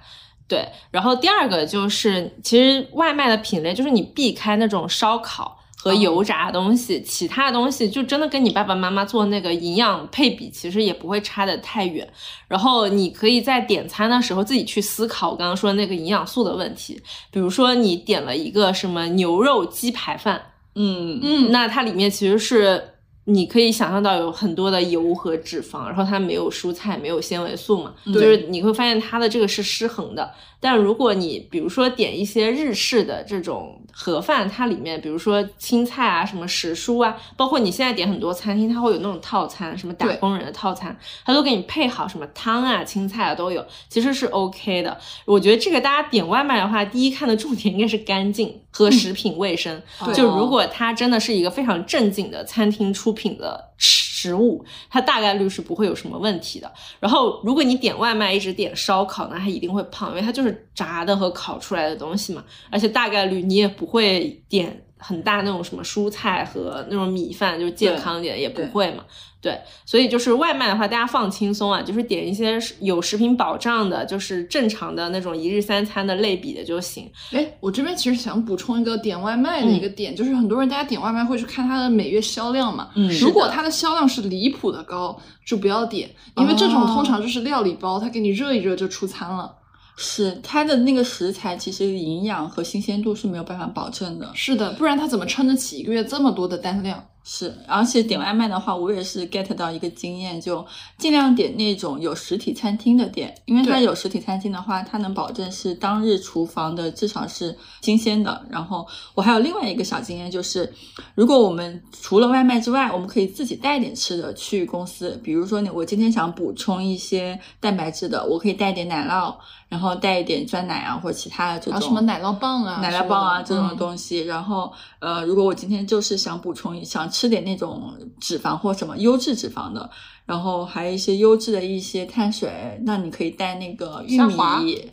对，然后第二个就是，其实外卖的品类就是你避开那种烧烤和油炸的东西，其他的东西就真的跟你爸爸妈妈做那个营养配比，其实也不会差的太远。然后你可以在点餐的时候自己去思考我刚刚说的那个营养素的问题，比如说你点了一个什么牛肉鸡排饭，嗯嗯，那它里面其实是你可以想象到有很多的油和脂肪，然后它没有蔬菜，没有纤维素嘛，嗯就是你会发现它的这个是失衡的。但如果你比如说点一些日式的这种盒饭，它里面比如说青菜啊、什么时蔬啊，包括你现在点很多餐厅，它会有那种套餐，什么打工人的套餐，它都给你配好什么汤啊、青菜啊都有，其实是 OK 的。我觉得这个大家点外卖的话，第一看的重点应该是干净和食品卫生。对就如果它真的是一个非常正经的餐厅出品的食物，它大概率是不会有什么问题的。然后，如果你点外卖一直点烧烤，那它一定会胖，因为它就是炸的和烤出来的东西嘛。而且大概率你也不会点很大那种什么蔬菜和那种米饭，就是健康一点也不会嘛。对，所以就是外卖的话，大家放轻松啊，就是点一些有食品保障的，就是正常的那种一日三餐的类比的就行。哎，我这边其实想补充一个点外卖的一个点，就是很多人大家点外卖会去看它的每月销量嘛。嗯如果它的销量是离谱的高，就不要点，因为这种通常就是料理包，它给你热一热就出餐了。是它的那个食材，其实营养和新鲜度是没有办法保证的。是的，不然它怎么撑得起一个月这么多的单量？是，而且点外卖的话，我也是 get 到一个经验，就尽量点那种有实体餐厅的店，因为它有实体餐厅的话，它能保证是当日厨房的至少是新鲜的。然后我还有另外一个小经验，就是如果我们除了外卖之外，我们可以自己带点吃的去公司，比如说你我今天想补充一些蛋白质的，我可以带点奶酪，然后带一点酸奶啊或者其他的这种什么奶酪棒啊、奶酪棒啊这种。东西。然后呃，如果我今天就是想补充一想吃点那种脂肪或什么优质脂肪的，然后还有一些优质的一些碳水，那你可以带那个玉米。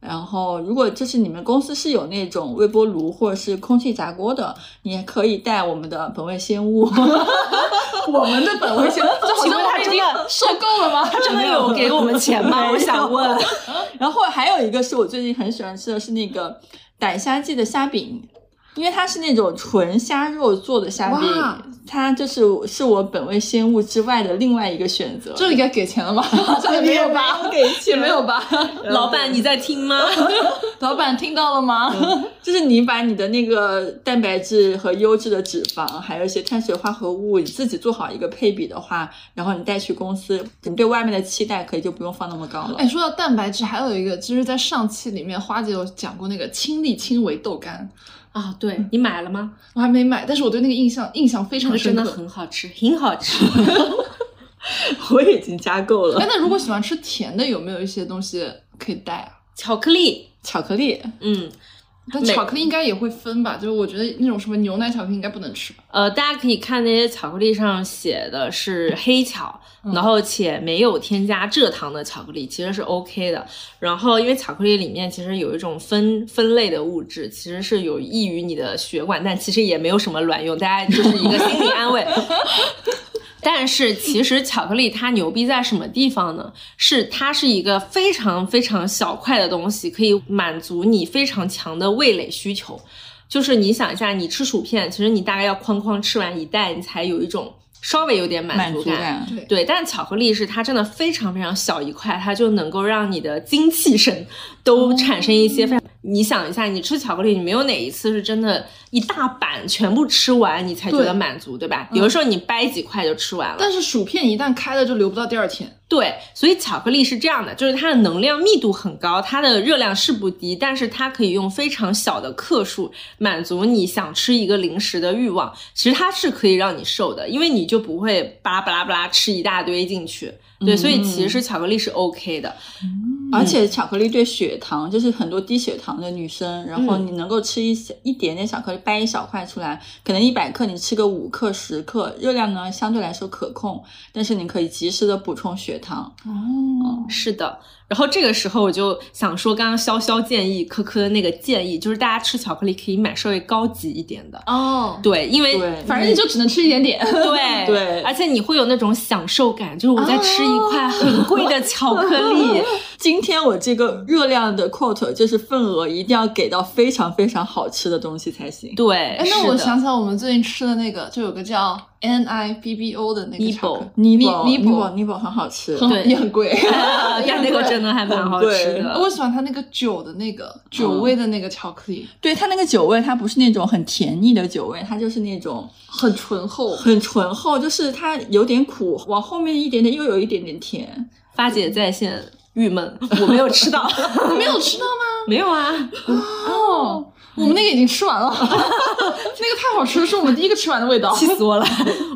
然后，如果就是你们公司是有那种微波炉或者是空气炸锅的，你也可以带我们的本味鲜物。我们的本味鲜物，这好请像问他真的受够了吗？他真的有给我们钱吗？我想问。然后还有一个是我最近很喜欢吃的是那个傣虾记的虾饼，因为它是那种纯虾肉做的虾饼，它就是是我本味鲜物之外的另外一个选择。这应该给钱了吗？没有吧？给钱没有吧？老板，你在听吗？老板听到了吗？就是你把你的那个蛋白质和优质的脂肪，还有一些碳水化合物，你自己做好一个配比的话，然后你带去公司，你对外面的期待可以就不用放那么高了。哎，说到蛋白质，还有一个，就是，在上期里面，花姐有讲过那个亲力亲为豆干，啊，对你买了吗？我还没买，但是我对那个印象印象非常那真的深刻。很好吃，很好吃。我已经加购了哎，那如果喜欢吃甜的，有没有一些东西可以带啊？巧克力，巧克力，嗯，美但巧克力应该也会分吧？就是我觉得那种什么牛奶巧克力应该不能吃吧？呃，大家可以看那些巧克力上写的是黑巧，然后且没有添加蔗糖的巧克力，其实是 OK 的。然后因为巧克力里面其实有一种分分类的物质，其实是有益于你的血管，但其实也没有什么卵用，大家就是一个心理安慰。但是其实巧克力它牛逼在什么地方呢？是它是一个非常非常小块的东西，可以满足你非常强的味蕾需求。就是你想一下，你吃薯片，其实你大概要哐哐吃完一袋，你才有一种稍微有点满满足感。足感。对，对，但巧克力是它真的非常非常小一块，它就能够让你的精气神都产生一些非常。你想一下，你吃巧克力，你没有哪一次是真的一大板全部吃完，你才觉得满足，对吧？有的时候你掰几块就吃完了。但是薯片一旦开了就留不到第二天。对，所以巧克力是这样的，就是它的能量密度很高，它的热量是不低，但是它可以用非常小的克数满足你想吃一个零食的欲望。其实它是可以让你瘦的，因为你就不会巴拉巴拉巴拉吃一大堆进去。对，所以其实巧克力是 OK 的。而且巧克力对血糖，就是很多低血糖的女生，然后嗯。你能够吃一小一点点巧克力，掰一小块出来，可能一百克你吃个五克十克，热量呢相对来说可控，但是你可以及时的补充血糖。哦，是的，然后这个时候我就想说，刚刚潇潇建议科科的那个建议，就是大家吃巧克力可以买稍微高级一点的。哦，对，因为，反正你就只能吃一点点。对对而且你会有那种享受感，就是我在吃一块很贵的巧克力。今天我这个热量的 quote 就是份额一定要给到非常非常好吃的东西才行。对，哎，那我想起来，我们最近吃的那个，就有个叫 N I B B O 的那个 Nibo 巧克力尼尼泊尼泊尼泊尼泊很好吃，对 也很贵，但那个真的还蛮好吃的。我喜欢它那个酒的那个酒味的那个巧克力，对它那个酒味，它不是那种很甜腻的酒味，它就是那种很醇厚。很醇厚，就是它有点苦，往后面一点点又有一点点甜。发姐在线郁闷，我没有吃到，你没有吃到吗？没有啊。哦，我们那个已经吃完了，那个太好吃了，是我们第一个吃完的味道。气死我了！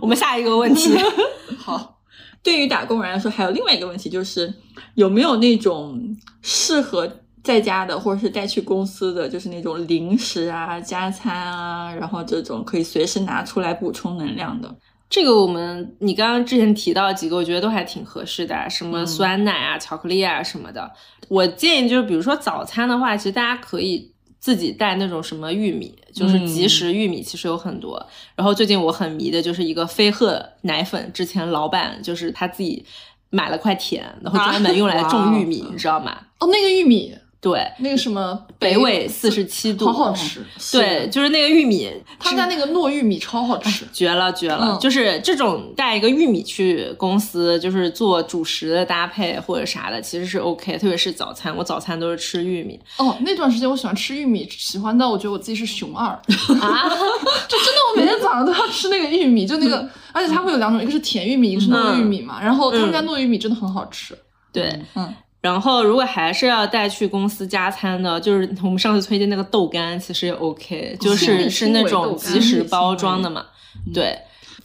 我们下一个问题，好，对于打工人来说，还有另外一个问题就是有没有那种适合在家的，或者是带去公司的，就是那种零食啊、加餐啊，然后这种可以随时拿出来补充能量的。这个我们你刚刚之前提到几个，我觉得都还挺合适的，什么酸奶啊、巧克力啊什么的。我建议就是，比如说早餐的话，其实大家可以自己带那种什么玉米，就是即食玉米，其实有很多。然后最近我很迷的就是一个飞鹤奶粉，之前老板就是他自己买了块田，然后专门用来种玉米，哇你知道吗？哦，那个玉米，对，那个什么北纬四十七度，好好吃。对，就是那个玉米，他们家那个糯玉米超好吃。绝了绝了！嗯就是这种带一个玉米去公司，就是做主食的搭配或者啥的，其实是 OK，特别是早餐，我早餐都是吃玉米哦，那段时间我喜欢吃玉米，喜欢到我觉得我自己是熊二，啊。就真的我每天早上都要吃那个玉米，就那个，而且它会有两种，一个是甜玉米，一个是糯玉米嘛。然后他们家糯玉米真的很好吃。对，嗯，然后如果还是要带去公司加餐的，就是我们上次推荐那个豆干，其实也 OK，就是是那种即食包装的嘛。对，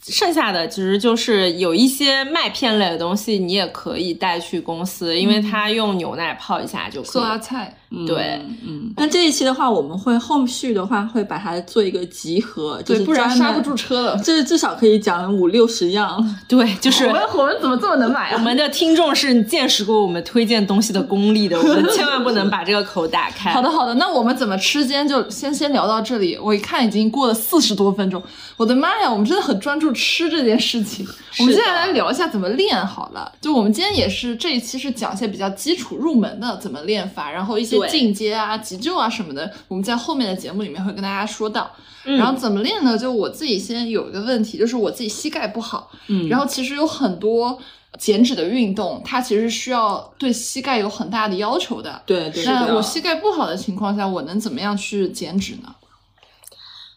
剩下的其实就是有一些麦片类的东西，你也可以带去公司，因为它用牛奶泡一下就可以。酸菜，对，嗯，那这一期的话，我们会后续的话会把它做一个集合，就对，是不然刹不住，车了。这至少可以讲五六十样。对，就是我们我们怎么这么能买啊？我们的听众是见识过我们推荐东西的功力的，我们千万不能把这个口打开。好的，好的，那我们怎么吃？今天就先先聊到这里。我一看已经过了四十多分钟，我的妈呀，我们真的很专注吃这件事情。我们接下来聊一下怎么练好了。就我们今天也是这一期是讲一些比较基础入门的怎么练法，然后一些进阶啊、急救啊什么的，我们在后面的节目里面会跟大家说到。嗯然后怎么练呢？就我自己先有一个问题，就是我自己膝盖不好，嗯然后其实有很多减脂的运动，它其实需要对膝盖有很大的要求的。对对那我膝盖不好的情况下，我能怎么样去减脂呢？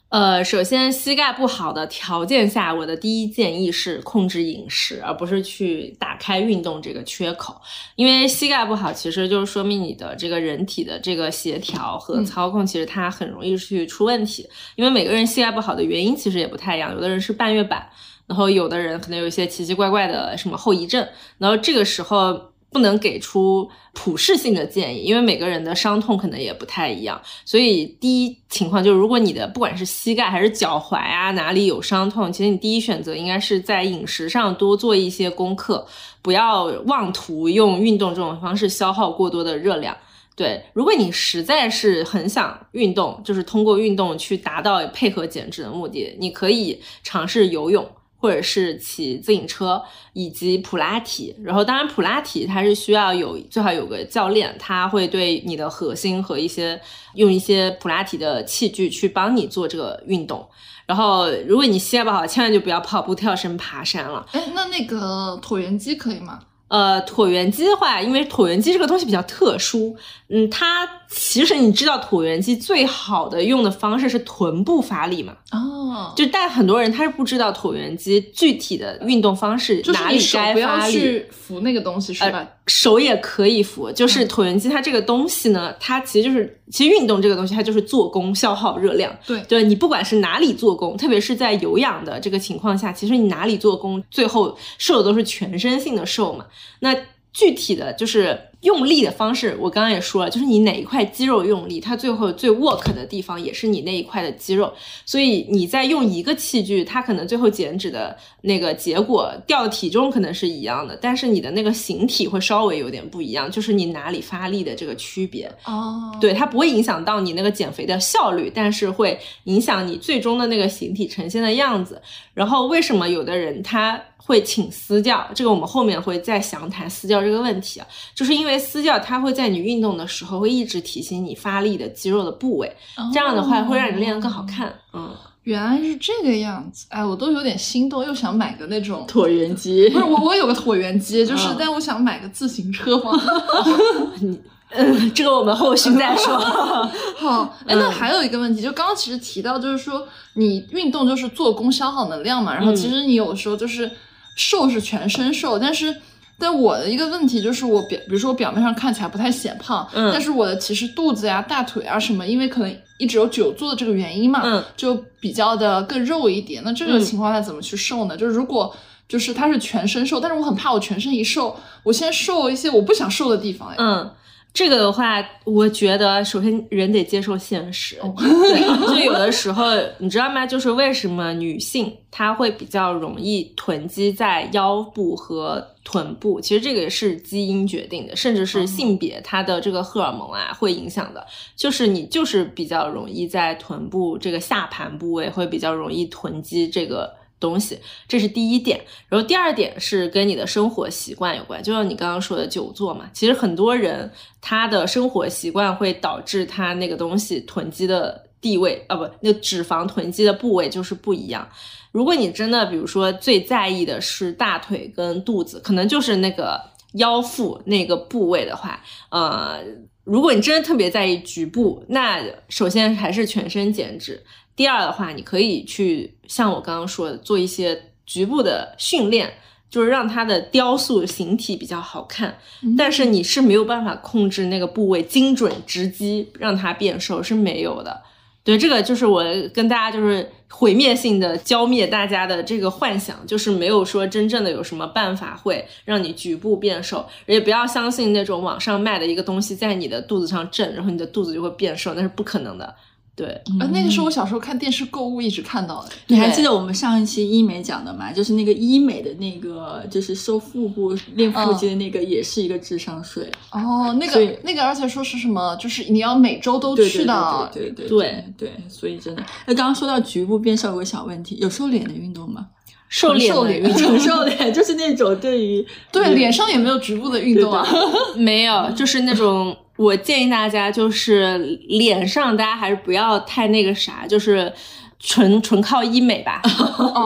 呃，首先膝盖不好的条件下，我的第一建议是控制饮食，而不是去打开运动这个缺口。因为膝盖不好，其实就是说明你的这个人体的这个协调和操控，其实它很容易去出问题。因为每个人膝盖不好的原因其实也不太一样，有的人是半月板，然后有的人可能有一些奇奇怪怪的什么后遗症，然后这个时候。不能给出普适性的建议，因为每个人的伤痛可能也不太一样。所以第一情况就是，如果你的不管是膝盖还是脚踝啊哪里有伤痛，其实你第一选择应该是在饮食上多做一些功课，不要妄图用运动这种方式消耗过多的热量。对，如果你实在是很想运动，就是通过运动去达到配合减脂的目的，你可以尝试游泳。或者是骑自行车，以及普拉提。然后，当然普拉提它是需要有最好有个教练，他会对你的核心和一些用一些普拉提的器具去帮你做这个运动。然后，如果你膝盖不好，千万就不要跑步、跳绳、爬山了。哎，那那个椭圆机可以吗？呃，椭圆机的话，因为椭圆机这个东西比较特殊，嗯，它其实你知道椭圆机最好的用的方式是臀部发力嘛？哦，就但很多人他是不知道椭圆机具体的运动方式哪里该发力。要去扶那个东西是吧？呃，手也可以扶，就是嗯椭圆机它这个东西呢，它其实就是其实运动这个东西，它就是做功消耗热量。对对你不管是哪里做功，特别是在有氧的这个情况下，其实你哪里做功，最后瘦的都是全身性的瘦嘛。那具体的就是用力的方式，我刚刚也说了，就是你哪一块肌肉用力，它最后最 work 的地方也是你那一块的肌肉。所以你在用一个器具，它可能最后减脂的那个结果掉体重可能是一样的，但是你的那个形体会稍微有点不一样，就是你哪里发力的这个区别。哦，对，它不会影响到你那个减肥的效率，但是会影响你最终的那个形体呈现的样子。然后为什么有的人他会请私教，这个我们后面会再详谈私教这个问题啊，就是因为私教他会在你运动的时候会一直提醒你发力的肌肉的部位，这样的话会让你练得更好看。嗯，原来是这个样子，哎，我都有点心动，又想买个那种。椭圆机不是我，我有个椭圆机，就是，嗯但我想买个自行车嘛。嗯，这个我们后续再说。好，哎，那还有一个问题，就刚刚其实提到，就是说你运动就是做功消耗能量嘛，然后其实你有时候就是瘦是全身瘦，但是。但我的一个问题就是，我表，比如说我表面上看起来不太显胖，嗯但是我的其实肚子呀、大腿啊什么，因为可能一直有久坐的这个原因嘛，嗯就比较的更肉一点。那这个嗯情况下怎么去瘦呢？就是如果就是它是全身瘦，但是我很怕我全身一瘦，我先瘦一些我不想瘦的地方，哎，嗯，这个的话，我觉得首先人得接受现实。对，就有的时候，你知道吗？就是为什么女性她会比较容易囤积在腰部和臀部？其实这个也是基因决定的，甚至是性别，它的这个荷尔蒙啊会影响的。就是你就是比较容易在臀部这个下盘部位会比较容易囤积这个。东西，这是第一点。然后第二点是跟你的生活习惯有关，就像你刚刚说的久坐嘛。其实很多人他的生活习惯会导致他那个东西囤积的地位啊，不，那脂肪囤积的部位就是不一样。如果你真的比如说最在意的是大腿跟肚子，可能就是那个腰腹那个部位的话，呃，如果你真的特别在意局部，那首先还是全身减脂。第二的话，你可以去像我刚刚说的，做一些局部的训练，就是让它的雕塑形体比较好看。但是你是没有办法控制那个部位精准直击，让它变瘦是没有的。对，这个就是我跟大家就是毁灭性的浇灭大家的这个幻想，就是没有说真正的有什么办法会让你局部变瘦，也不要相信那种网上卖的一个东西在你的肚子上震，然后你的肚子就会变瘦，那是不可能的。对，呃，那个是我小时候看电视购物一直看到的。你还记得我们上一期医美讲的吗？就是那个医美的那个，就是收腹部练腹肌的那个，也是一个智商税。哦，那个那个，而且说是什么，就是你要每周都去的。对对对对对，所以真的。那刚刚说到局部变瘦有个小问题，有瘦脸的运动吗？瘦脸瘦脸的运动 瘦脸就是那种对于对，脸上也没有局部的运动啊。没有，就是那种我建议大家就是脸上大家还是不要太那个啥，就是纯纯靠医美吧。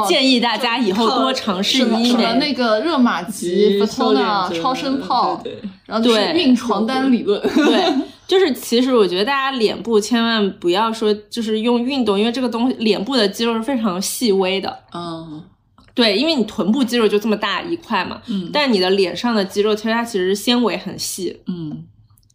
建议大家以后多尝试医美。什么那个热玛吉、超声炮，对对然后就是对熨床单理论。对，就是其实我觉得大家脸部千万不要说就是用运动，因为这个东西脸部的肌肉是非常细微的。嗯对，因为你臀部肌肉就这么大一块嘛，嗯但你的脸上的肌肉其实它其实纤维很细，嗯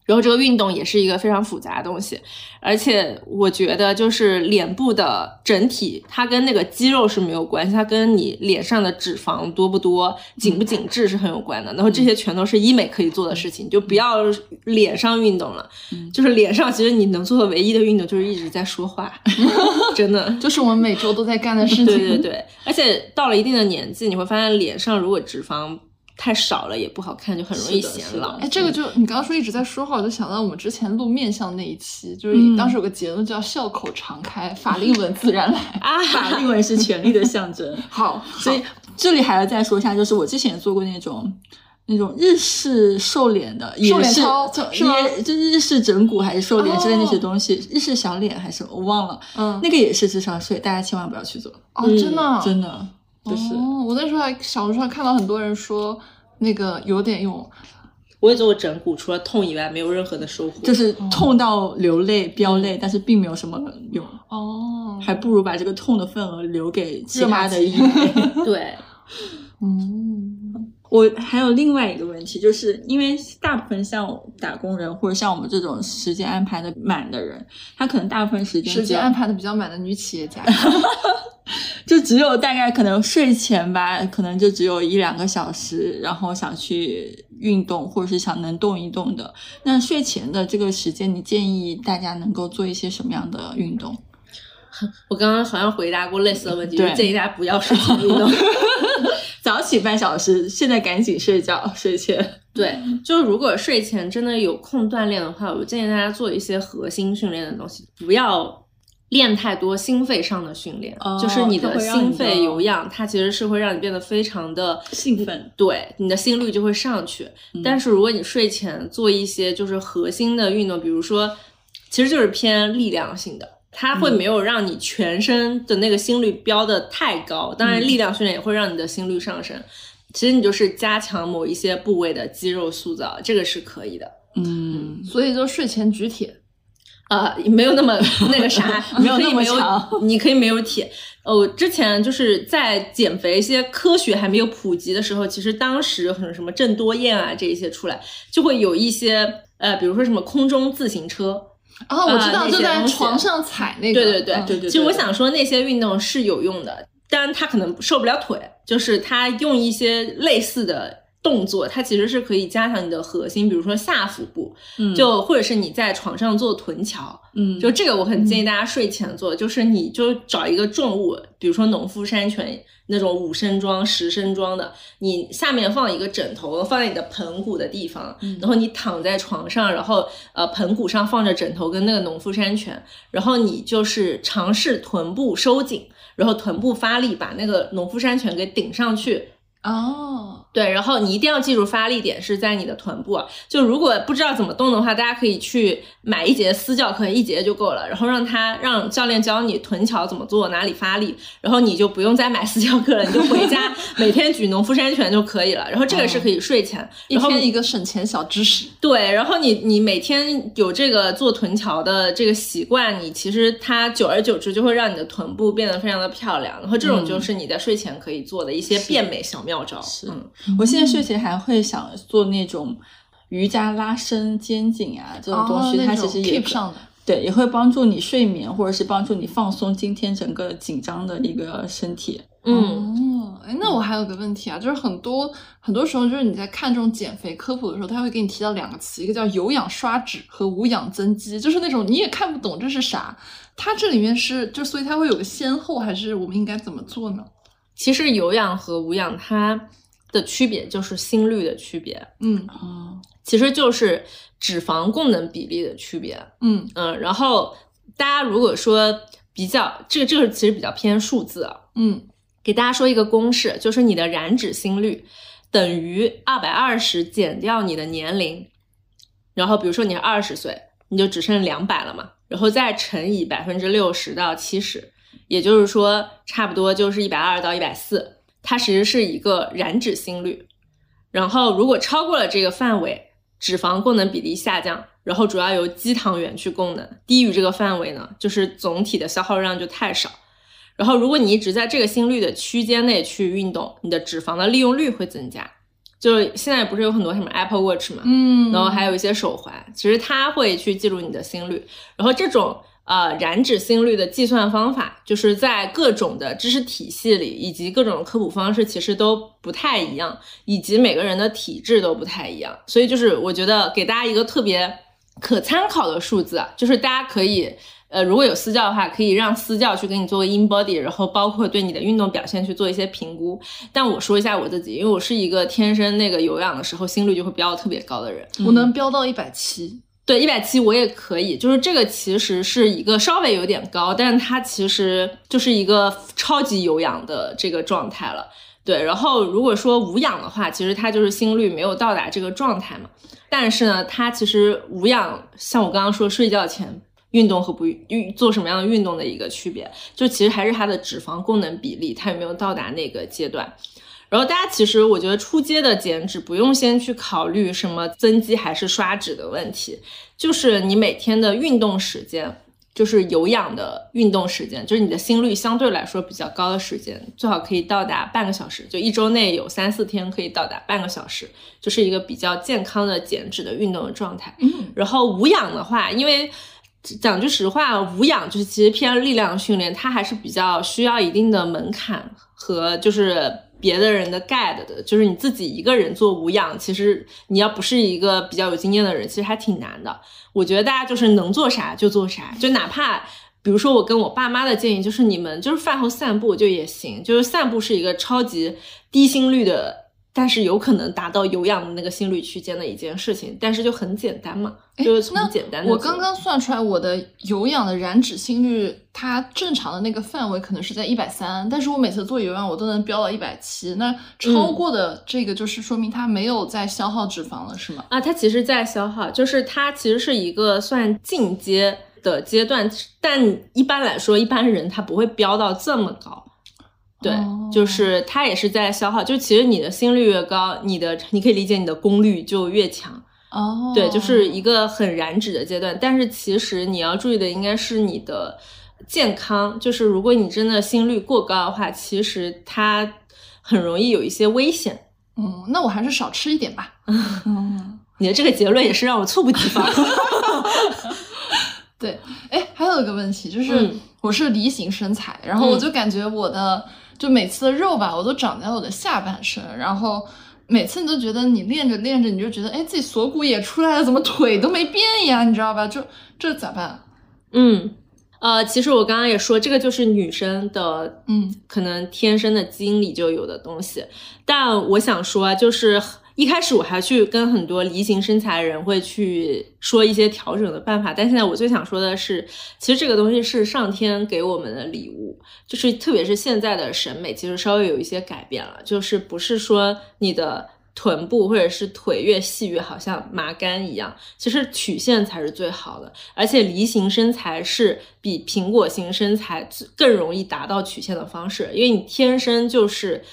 然后这个运动也是一个非常复杂的东西，而且我觉得就是脸部的整体，它跟那个肌肉是没有关系，它跟你脸上的脂肪多不多、紧不紧致是很有关的。然后这些全都是医美可以做的事情，就不要脸上运动了。就是脸上其实你能做的唯一的运动就是一直在说话，真的。就是我们每周都在干的事情。对对对，而且到了一定的年纪，你会发现脸上如果脂肪太少了也不好看，就很容易显老。哎，这个就你刚刚说一直在说话，我就想到我们之前录面相那一期，就是嗯当时有个结论叫“笑口常开，法令纹自然来 啊，法令纹是权力的象征。”。好，所以这里还要再说一下，就是我之前也做过那种那种日式瘦脸的，也瘦脸是操就是吗也就是日式整骨还是瘦脸之类那些哦东西，日式小脸还是我忘了，嗯，那个也是智商税，大家千万不要去做，哦，真的啊，真的就是。哦，我那时候还小时候还看到很多人说那个有点用，我也做过整骨，除了痛以外，没有任何的收获。就是痛到流泪、飙泪，但是并没有什么用，哦，还不如把这个痛的份额留给其他的医美。对，嗯，我还有另外一个问题，就是因为大部分像打工人或者像我们这种时间安排的满的人，他可能大部分时间时间安排的比较满的女企业家，就只有大概可能睡前吧，可能就只有一两个小时，然后想去运动或者是想能动一动的。那睡前的这个时间，你建议大家能够做一些什么样的运动？我刚刚好像回答过类似的问题，就建议大家不要睡前运动。早起半小时，现在赶紧睡觉，睡前。对，就是如果睡前真的有空锻炼的话，我建议大家做一些核心训练的东西，不要练太多心肺上的训练，哦就是你的心肺有氧，它其实是会让你变得非常的兴奋，对，你的心率就会上去。但是如果你睡前做一些就是核心的运动，比如说，其实就是偏力量性的。它会没有让你全身的那个心率飙得太高，当然力量训练也会让你的心率上升。其实你就是加强某一些部位的肌肉塑造，这个是可以的。嗯，所以就睡前举铁。呃，没有那么那个啥，没有那么强，你可以没有铁。呃，我之前就是在减肥一些科学还没有普及的时候，其实当时很什么郑多燕啊这一些出来，就会有一些呃，比如说什么空中自行车，哦，我知道，就在床上踩那个。对对对嗯对对其实我想说那些运动是有用的，但他可能受不了腿，就是他用一些类似的动作，它其实是可以加强你的核心，比如说下腹部，嗯。就或者是你在床上做臀桥，嗯。就这个我很建议大家睡前做，就是你就找一个重物，比如说农夫山泉那种五升装、十升装的，你下面放一个枕头，放在你的盆骨的地方，然后你躺在床上，然后呃盆骨上放着枕头跟那个农夫山泉，然后你就是尝试臀部收紧，然后臀部发力，把那个农夫山泉给顶上去。哦，对，然后你一定要记住发力点是在你的臀部啊。就如果不知道怎么动的话，大家可以去买一节私教课，一节就够了。然后让他让教练教你臀桥怎么做，哪里发力，然后你就不用再买私教课了，你就回家 每天举农夫山泉就可以了。然后这个是可以睡前，一然后天一个省钱小知识。对，然后你你每天有这个做臀桥的这个习惯，你其实它久而久之就会让你的臀部变得非常的漂亮。然后这种就是你在睡前可以做的一些变美小妙招。是嗯，我现在睡前还会想做那种瑜伽拉伸肩颈啊这种东西，它其实也。对，也会帮助你睡眠，或者是帮助你放松今天整个紧张的一个身体。嗯，哦，哎，那我还有个问题啊，就是很多很多时候，就是你在看这种减肥科普的时候，他会给你提到两个词，一个叫有氧刷脂和无氧增肌，就是那种你也看不懂这是啥。它这里面是就所以它会有个先后，还是我们应该怎么做呢？其实有氧和无氧它的区别就是心率的区别，嗯哦，其实就是脂肪供能比例的区别。嗯。嗯，然后大家如果说比较这个这个其实比较偏数字啊，嗯。给大家说一个公式，就是你的燃脂心率等于二百二十减掉你的年龄，然后比如说你是二十岁，你就只剩两百了嘛，然后再乘以百分之六十到七十，也就是说差不多就是一百二到一百四，它其实是一个燃脂心率。然后如果超过了这个范围，脂肪供能比例下降，然后主要由肌糖原去供能，低于这个范围呢，就是总体的消耗量就太少。然后，如果你一直在这个心率的区间内去运动，你的脂肪的利用率会增加。就现在不是有很多什么 Apple Watch 嘛，嗯，然后还有一些手环，其实它会去记录你的心率。然后这种呃燃脂心率的计算方法，就是在各种的知识体系里以及各种科普方式，其实都不太一样，以及每个人的体质都不太一样。所以就是我觉得给大家一个特别可参考的数字啊，就是大家可以。呃，如果有私教的话，可以让私教去给你做个 in body，然后包括对你的运动表现去做一些评估。但我说一下我自己，因为我是一个天生那个有氧的时候心率就会飙得特别高的人，我能飙到一百七。对，一百七我也可以，就是这个其实是一个稍微有点高，但是它其实就是一个超级有氧的这个状态了。对，然后如果说无氧的话，其实它就是心率没有到达这个状态嘛。但是呢，它其实无氧，像我刚刚说睡觉前运动和不运做什么样的运动的一个区别，就其实还是它的脂肪供能比例，它有没有到达那个阶段。然后大家其实我觉得初阶的减脂不用先去考虑什么增肌还是刷脂的问题，就是你每天的运动时间，就是有氧的运动时间，就是你的心率相对来说比较高的时间，最好可以到达半个小时，就一周内有三四天可以到达半个小时，就是一个比较健康的减脂的运动的状态。嗯然后无氧的话，因为讲句实话，无氧就是其实偏力量训练，它还是比较需要一定的门槛和就是别的人的 guide 的，就是你自己一个人做无氧，其实你要不是一个比较有经验的人，其实还挺难的。我觉得大家就是能做啥就做啥，就哪怕。比如说，我跟我爸妈的建议就是，你们就是饭后散步就也行，就是散步是一个超级低心率的但是有可能达到有氧的那个心率区间的一件事情，但是就很简单嘛，就是从简单的我刚刚算出来，我的有氧的燃脂心率，它正常的那个范围可能是在一百三，但是我每次做有氧我都能飙到一百七，那超过的这个就是说明它没有在消耗脂肪了，是吗？啊，它其实在消耗，就是它其实是一个算进阶的阶段，但一般来说，一般人他不会飙到这么高。对，哦就是它也是在消耗，就其实你的心率越高，你的你可以理解你的功率就越强。哦，对，就是一个很燃脂的阶段。但是其实你要注意的应该是你的健康，就是如果你真的心率过高的话，其实它很容易有一些危险。嗯，那我还是少吃一点吧。嗯，你的这个结论也是让我猝不及防。对，哎，还有一个问题就是，嗯我是梨形身材，然后我就感觉我的、就每次的肉吧，我都长在我的下半身，然后每次你都觉得你练着练着，你就觉得哎自己锁骨也出来了，怎么腿都没变呀？你知道吧？就这咋办？嗯，呃，其实我刚刚也说，这个就是女生的，嗯，可能天生的基因里就有的东西。但我想说啊，就是一开始我还去跟很多梨形身材的人会去说一些调整的办法，但现在我最想说的是，其实这个东西是上天给我们的礼物，就是特别是现在的审美，其实稍微有一些改变了，就是不是说你的。臀部或者是腿越细越好像麻杆一样，其实曲线才是最好的，而且梨形身材是比苹果型身材更容易达到曲线的方式，因为你天生就是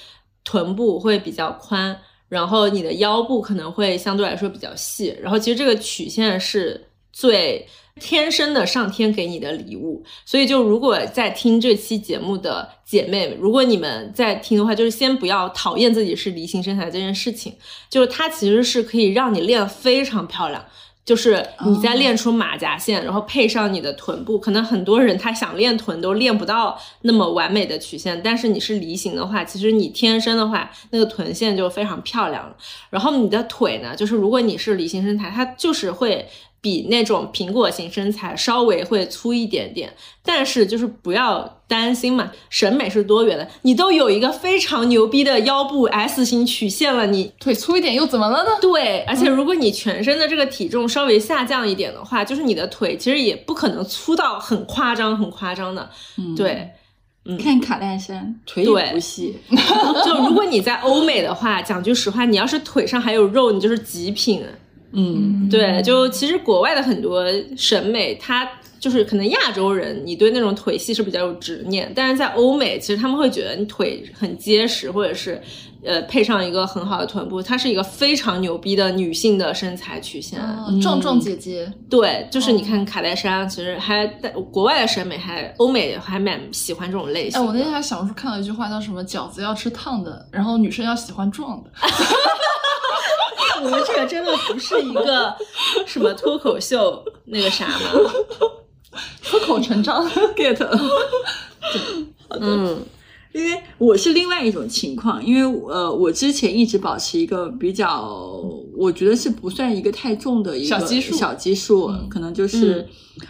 臀部会比较宽，然后你的腰部可能会相对来说比较细，然后其实这个曲线是最天生的上天给你的礼物，所以就如果在听这期节目的姐妹，如果你们在听的话，就是先不要讨厌自己是梨形身材这件事情，就是它其实是可以让你练非常漂亮。就是你再练出马甲线，然后配上你的臀部，可能很多人他想练臀都练不到那么完美的曲线，但是你是梨形的话，其实你天生的话，那个臀线就非常漂亮了。然后你的腿呢，就是如果你是梨形身材，它就是会比那种苹果型身材稍微会粗一点点，但是就是不要担心嘛，审美是多元的，你都有一个非常牛逼的腰部 S 型曲线了，你腿粗一点又怎么了呢？对，而且如果你全身的这个体重稍微下降一点的话，就是你的腿其实也不可能粗到很夸张、很夸张的。嗯，对，看卡戴珊腿对也不细，就如果你在欧美的话，讲句实话，你要是腿上还有肉，你就是极品。嗯，对，就其实国外的很多审美，它就是可能亚洲人，你对那种腿细是比较有执念，但是在欧美，其实他们会觉得你腿很结实，或者是呃配上一个很好的臀部，它是一个非常牛逼的女性的身材曲线。哦壮壮姐姐，对，就是你看卡戴珊，其实还在国外的审美还欧美还蛮喜欢这种类型。我那天还小红书看到一句话，叫什么“饺子要吃烫的”，然后女生要喜欢壮的。我们这个真的不是一个 什么脱口秀那个啥吗？脱口成章 get 了。嗯因为我是另外一种情况，因为呃，我之前一直保持一个比较，我觉得是不算一个太重的一个小基数小基数，嗯可能就是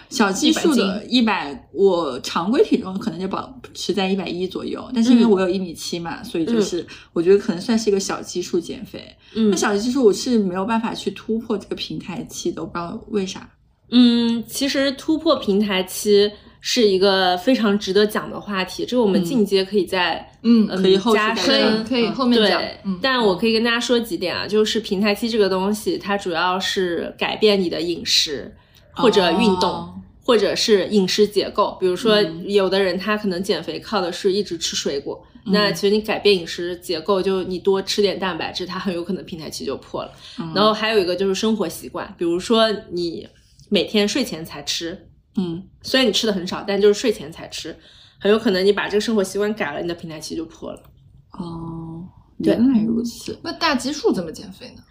小基数的100一百，我常规体重可能就保持在一百一左右，但是因为嗯我有一米七嘛，所以就是我觉得可能算是一个小基数减肥。嗯那小基数我是没有办法去突破这个平台期的，我不知道为啥。嗯，其实突破平台期是一个非常值得讲的话题，这个我们嗯进阶可以在嗯嗯可以后加再可以深。可以后面讲但我可以跟大家说几点啊，就是平台期这个东西，它主要是改变你的饮食或者运动。哦或者是饮食结构，比如说嗯有的人他可能减肥靠的是一直吃水果，那其实你改变饮食结构，就你多吃点蛋白质，它很有可能平台期就破了。嗯然后还有一个就是生活习惯，比如说你每天睡前才吃，嗯虽然你吃的很少，但就是睡前才吃，很有可能你把这个生活习惯改了，你的平台期就破了。哦，原来如此。那大基数怎么减肥呢？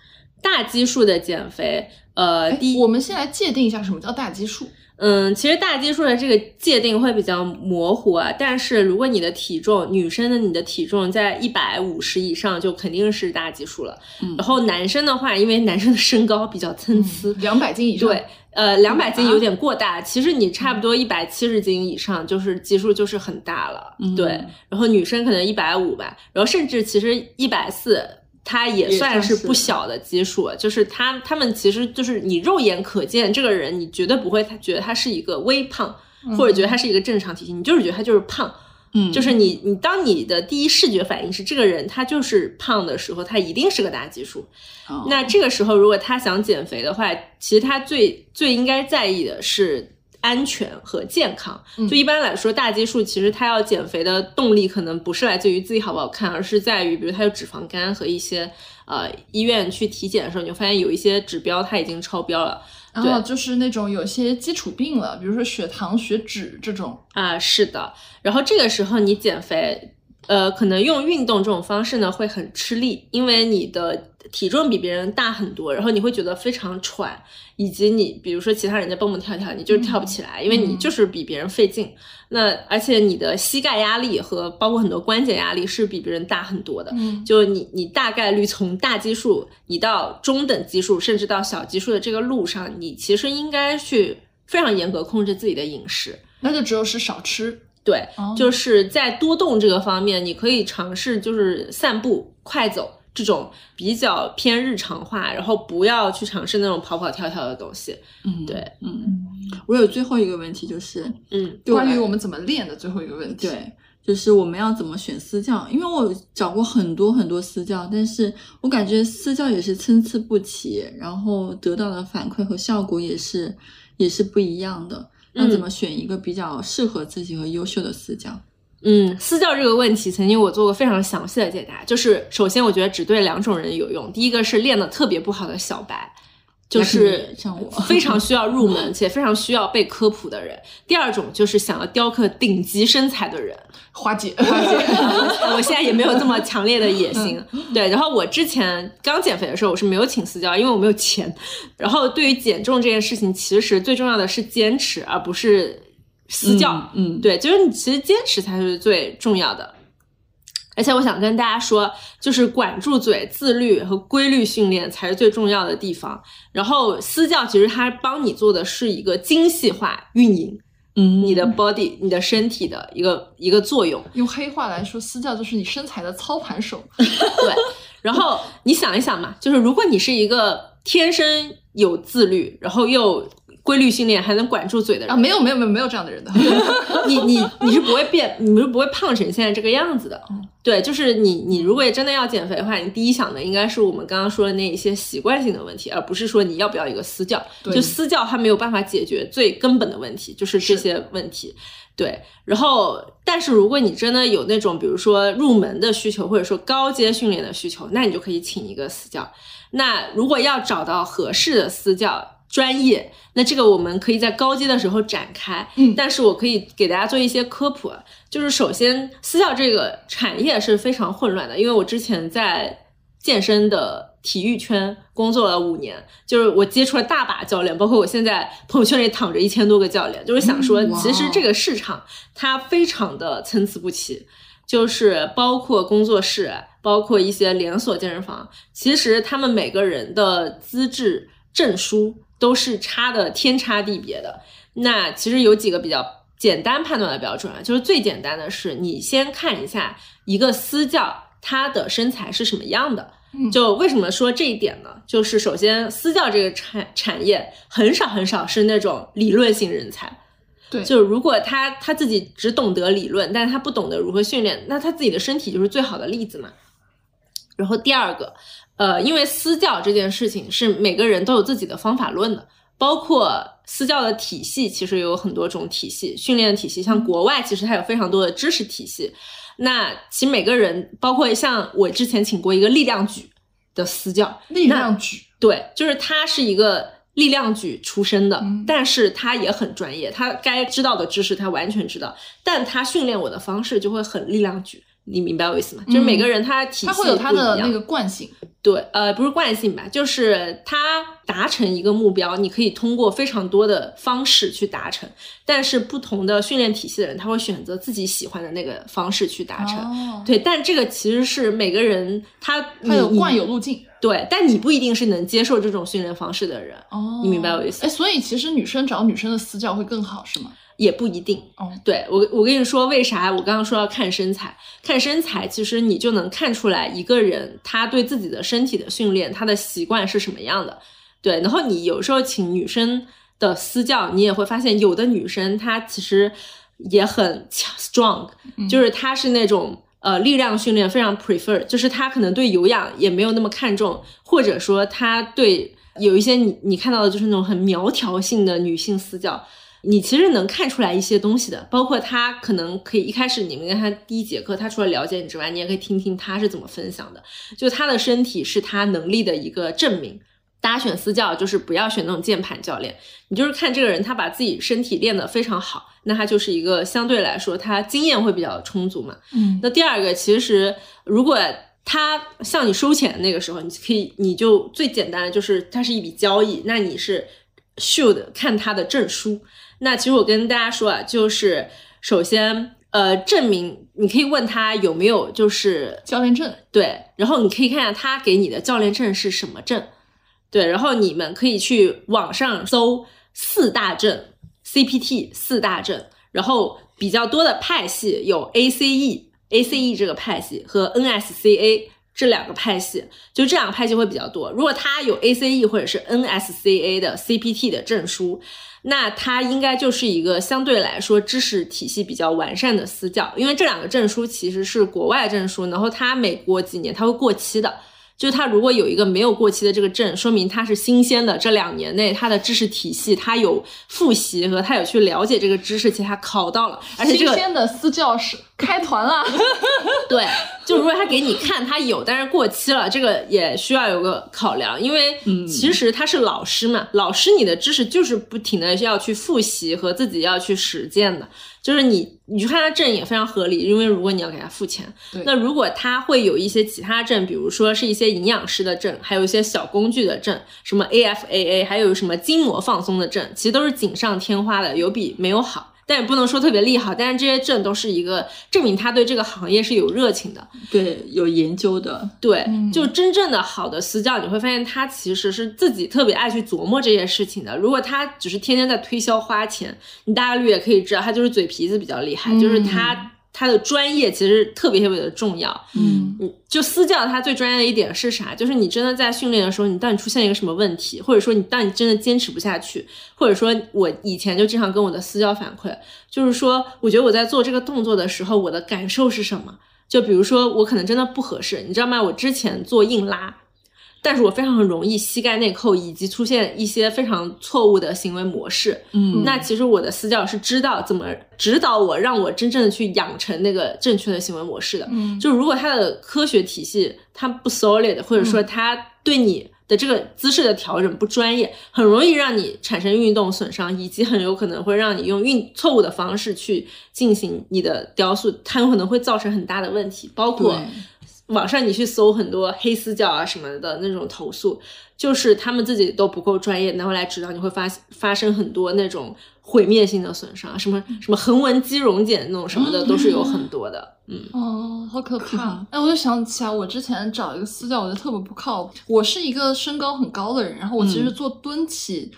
大基数的减肥，呃，哎第一，我们先来界定一下什么叫大基数。嗯，其实大基数的这个界定会比较模糊啊，但是如果你的体重，女生的你的体重在一百五十以上，就肯定是大基数了。嗯然后男生的话，因为男生的身高比较参差，两百斤以上，对，呃，两百斤有点过大，其实你差不多一百七十斤以上，就是基数就是很大了。嗯对，然后女生可能一百五吧，然后甚至其实一百四。它也也算算是是不小的基数，就是他他们其实就是你肉眼可见这个人，你绝对不会他觉得他是一个微胖，或者觉得他是一个正常体型，你就是觉得他就是胖。嗯，就是你你当你的第一视觉反应是这个人他就是胖的时候，他一定是个大基数。哦那这个时候如果他想减肥的话，其实他最最应该在意的是。安全和健康，就一般来说，大基数其实他要减肥的动力可能不是来自于自己好不好看，而是在于比如他有脂肪肝和一些呃医院去体检的时候，你就发现有一些指标他已经超标了。然后就是那种有些基础病了，比如说血糖、血脂这种。啊，是的。然后这个时候你减肥，呃，可能用运动这种方式呢会很吃力，因为你的体重比别人大很多，然后你会觉得非常喘，以及你比如说其他人在蹦蹦跳跳，你就是跳不起来，因为你就是比别人费劲。那而且你的膝盖压力和包括很多关节压力是比别人大很多的。嗯就你你大概率从大基数你到中等基数，甚至到小基数的这个路上，你其实应该去非常严格控制自己的饮食。那就只有是少吃。对，哦就是在多动这个方面，你可以尝试就是散步、快走这种比较偏日常化，然后不要去尝试那种跑跑跳跳的东西。嗯，对，嗯，我有最后一个问题就是，嗯关于我们怎么练的最后一个问题。对，就是我们要怎么选私教？因为我找过很多很多私教，但是我感觉私教也是参差不齐，然后得到的反馈和效果也是也是不一样的。那怎么选一个比较适合自己和优秀的私教？嗯，私教这个问题，曾经我做过非常详细的解答。就是首先，我觉得只对两种人有用。第一个是练得特别不好的小白，就是像我非常需要入门且非常需要被科普的人。第二种就是想要雕刻顶级身材的人。花姐，花姐，我现在也没有这么强烈的野心。对，然后我之前刚减肥的时候，我是没有请私教，因为我没有钱。然后对于减重这件事情，其实最重要的是坚持，而不是私教。嗯，嗯，对，就是你其实坚持才是最重要的。而且我想跟大家说，就是管住嘴、自律和规律训练才是最重要的地方。然后私教其实它帮你做的是一个精细化运营嗯，你的 body、你的身体的一个一个作用。用黑话来说，私教就是你身材的操盘手。对，然后你想一想嘛，就是如果你是一个天生有自律，然后又规律训练，还能管住嘴的人，啊，没有没有没有没有这样的人的。你你你是不会变，你是不会胖成现在这个样子的。对，就是你你如果真的要减肥的话，你第一想的应该是我们刚刚说的那一些习惯性的问题，而不是说你要不要一个私教。对就私教它没有办法解决最根本的问题，就是这些问题。对，然后但是如果你真的有那种比如说入门的需求，或者说高阶训练的需求，那你就可以请一个私教。那如果要找到合适的私教。专业，那这个我们可以在高阶的时候展开，嗯。但是我可以给大家做一些科普，啊就是首先私教这个产业是非常混乱的，因为我之前在健身的体育圈工作了五年，就是我接触了大把教练，包括我现在朋友圈里躺着一千多个教练，就是想说，其实这个市场它非常的参差不齐，就是包括工作室，包括一些连锁健身房，其实他们每个人的资质证书都是差的天差地别的。那其实有几个比较简单判断的标准啊，就是最简单的是你先看一下一个私教他的身材是什么样的。嗯就为什么说这一点呢？就是首先私教这个产产业很少很少是那种理论性人才，对，就是如果他他自己只懂得理论，但是他不懂得如何训练，那他自己的身体就是最好的例子嘛。然后第二个，呃，因为私教这件事情是每个人都有自己的方法论的，包括私教的体系，其实有很多种体系，训练的体系，像国外其实它有非常多的知识体系。那其实每个人，包括像我之前请过一个力量举的私教，力量举。对，就是他是一个力量举出身的，嗯但是他也很专业，他该知道的知识他完全知道，但他训练我的方式就会很力量举，你明白我意思吗？就是每个人他体系它会有它不一样的那个惯性，对，呃，不是惯性吧，就是他达成一个目标，你可以通过非常多的方式去达成，但是不同的训练体系的人，他会选择自己喜欢的那个方式去达成。哦，对，但这个其实是每个人他他有惯有路径。对，但你不一定是能接受这种训练方式的人。哦你明白我意思哎，所以其实女生找女生的私教会更好，是吗？也不一定。哦，对我，我跟你说为啥？我刚刚说要看身材，看身材，其实你就能看出来一个人他对自己的身体的训练，他的习惯是什么样的。对，然后你有时候请女生的私教，你也会发现有的女生她其实也很强 strong，就是她是那种呃力量训练非常 prefer，就是她可能对有氧也没有那么看重，或者说她对有一些你你看到的就是那种很苗条性的女性私教。你其实能看出来一些东西的，包括他可能可以一开始你们跟他第一节课，他除了了解你之外，你也可以听听他是怎么分享的。就他的身体是他能力的一个证明。大家选私教就是不要选那种键盘教练，你就是看这个人他把自己身体练得非常好，那他就是一个相对来说他经验会比较充足嘛。嗯那第二个，其实如果他向你收钱的那个时候，你可以你就最简单的就是它是一笔交易，那你是 should 看他的证书。那其实我跟大家说啊，就是首先呃证明你可以问他有没有就是教练证，对，然后你可以看下他给你的教练证是什么证，对，然后你们可以去网上搜四大证，CPT 四大证，然后比较多的派系有 ACE，ACE 这个派系和 NSCA 这两个派系，就这两个派系会比较多。如果他有 ACE 或者是 NSCA 的 CPT 的证书，那它应该就是一个相对来说知识体系比较完善的私教，因为这两个证书其实是国外证书，然后它每过几年它会过期的。就是他如果有一个没有过期的这个证，说明他是新鲜的。这两年内他的知识体系，他有复习和他有去了解这个知识，且他考到了，而且这个新鲜的私教是开团了，对，就如果他给你看他有，但是过期了，这个也需要有个考量，因为其实他是老师嘛，老师你的知识就是不停的要去复习和自己要去实践的，就是你你去看他证也非常合理，因为如果你要给他付钱，那如果他会有一些其他证，比如说是一些营养师的证，还有一些小工具的证，什么 AFAA，还有什么筋膜放松的证，其实都是锦上添花的，有比没有好。但也不能说特别利好，但是这些证都是一个证明他对这个行业是有热情的。对，有研究的，对，嗯就真正的好的私教，你会发现他其实是自己特别爱去琢磨这些事情的。如果他只是天天在推销花钱，你大概率也可以知道他就是嘴皮子比较厉害，就是他他的专业其实特别特别的重要。嗯，嗯，就私教他最专业的一点是啥？就是你真的在训练的时候，你当你出现一个什么问题，或者说你当你真的坚持不下去，或者说我以前就经常跟我的私教反馈，就是说我觉得我在做这个动作的时候，我的感受是什么？就比如说我可能真的不合适，你知道吗？我之前做硬拉。但是我非常容易膝盖内扣，以及出现一些非常错误的行为模式。嗯那其实我的私教是知道怎么指导我，让我真正的去养成那个正确的行为模式的。嗯就如果他的科学体系它不 solid，或者说他对你的这个姿势的调整不专业，很容易让你产生运动损伤，以及很有可能会让你用运错误的方式去进行你的雕塑，它有可能会造成很大的问题，包括对网上你去搜很多黑私教啊什么的那种投诉，就是他们自己都不够专业，然后来指导，你会发发生很多那种毁灭性的损伤，什么什么横纹肌溶解那种什么的，都是有很多的。嗯，哦，好可怕！哎，我就想起来，我之前找一个私教，我觉得特别不靠谱。我是一个身高很高的人，然后我其实做蹲起、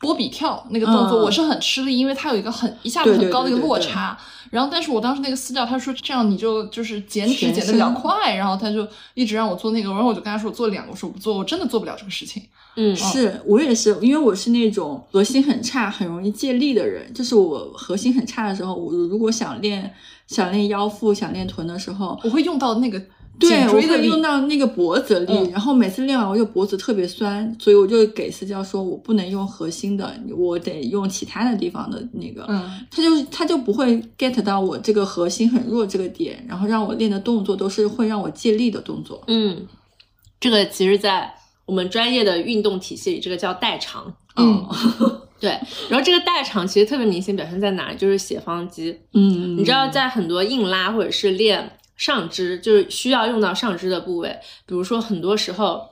波比跳那个动作，嗯我是很吃力，因为它有一个很一下子很高的一个对对对落差。然后，但是我当时那个私教他说这样你就就是减脂减的比较快，然后他就一直让我做那个，然后我就跟他说我做两个，我说我不做，我真的做不了这个事情。嗯，是我也是，因为我是那种核心很差、很容易借力的人。就是我核心很差的时候，我如果想练想练腰腹、想练臀的时候，我会用到那个对，我会用到那个脖子力，嗯然后每次练完我就脖子特别酸，所以我就给私教说我不能用核心的，我得用其他的地方的那个。嗯他就他就不会 get 到我这个核心很弱这个点，然后让我练的动作都是会让我借力的动作。嗯，这个其实，在我们专业的运动体系里，这个叫代偿。嗯 对，然后这个代偿其实特别明显表现在哪里？就是斜方肌。嗯，你知道，在很多硬拉或者是练上肢，就是需要用到上肢的部位，比如说很多时候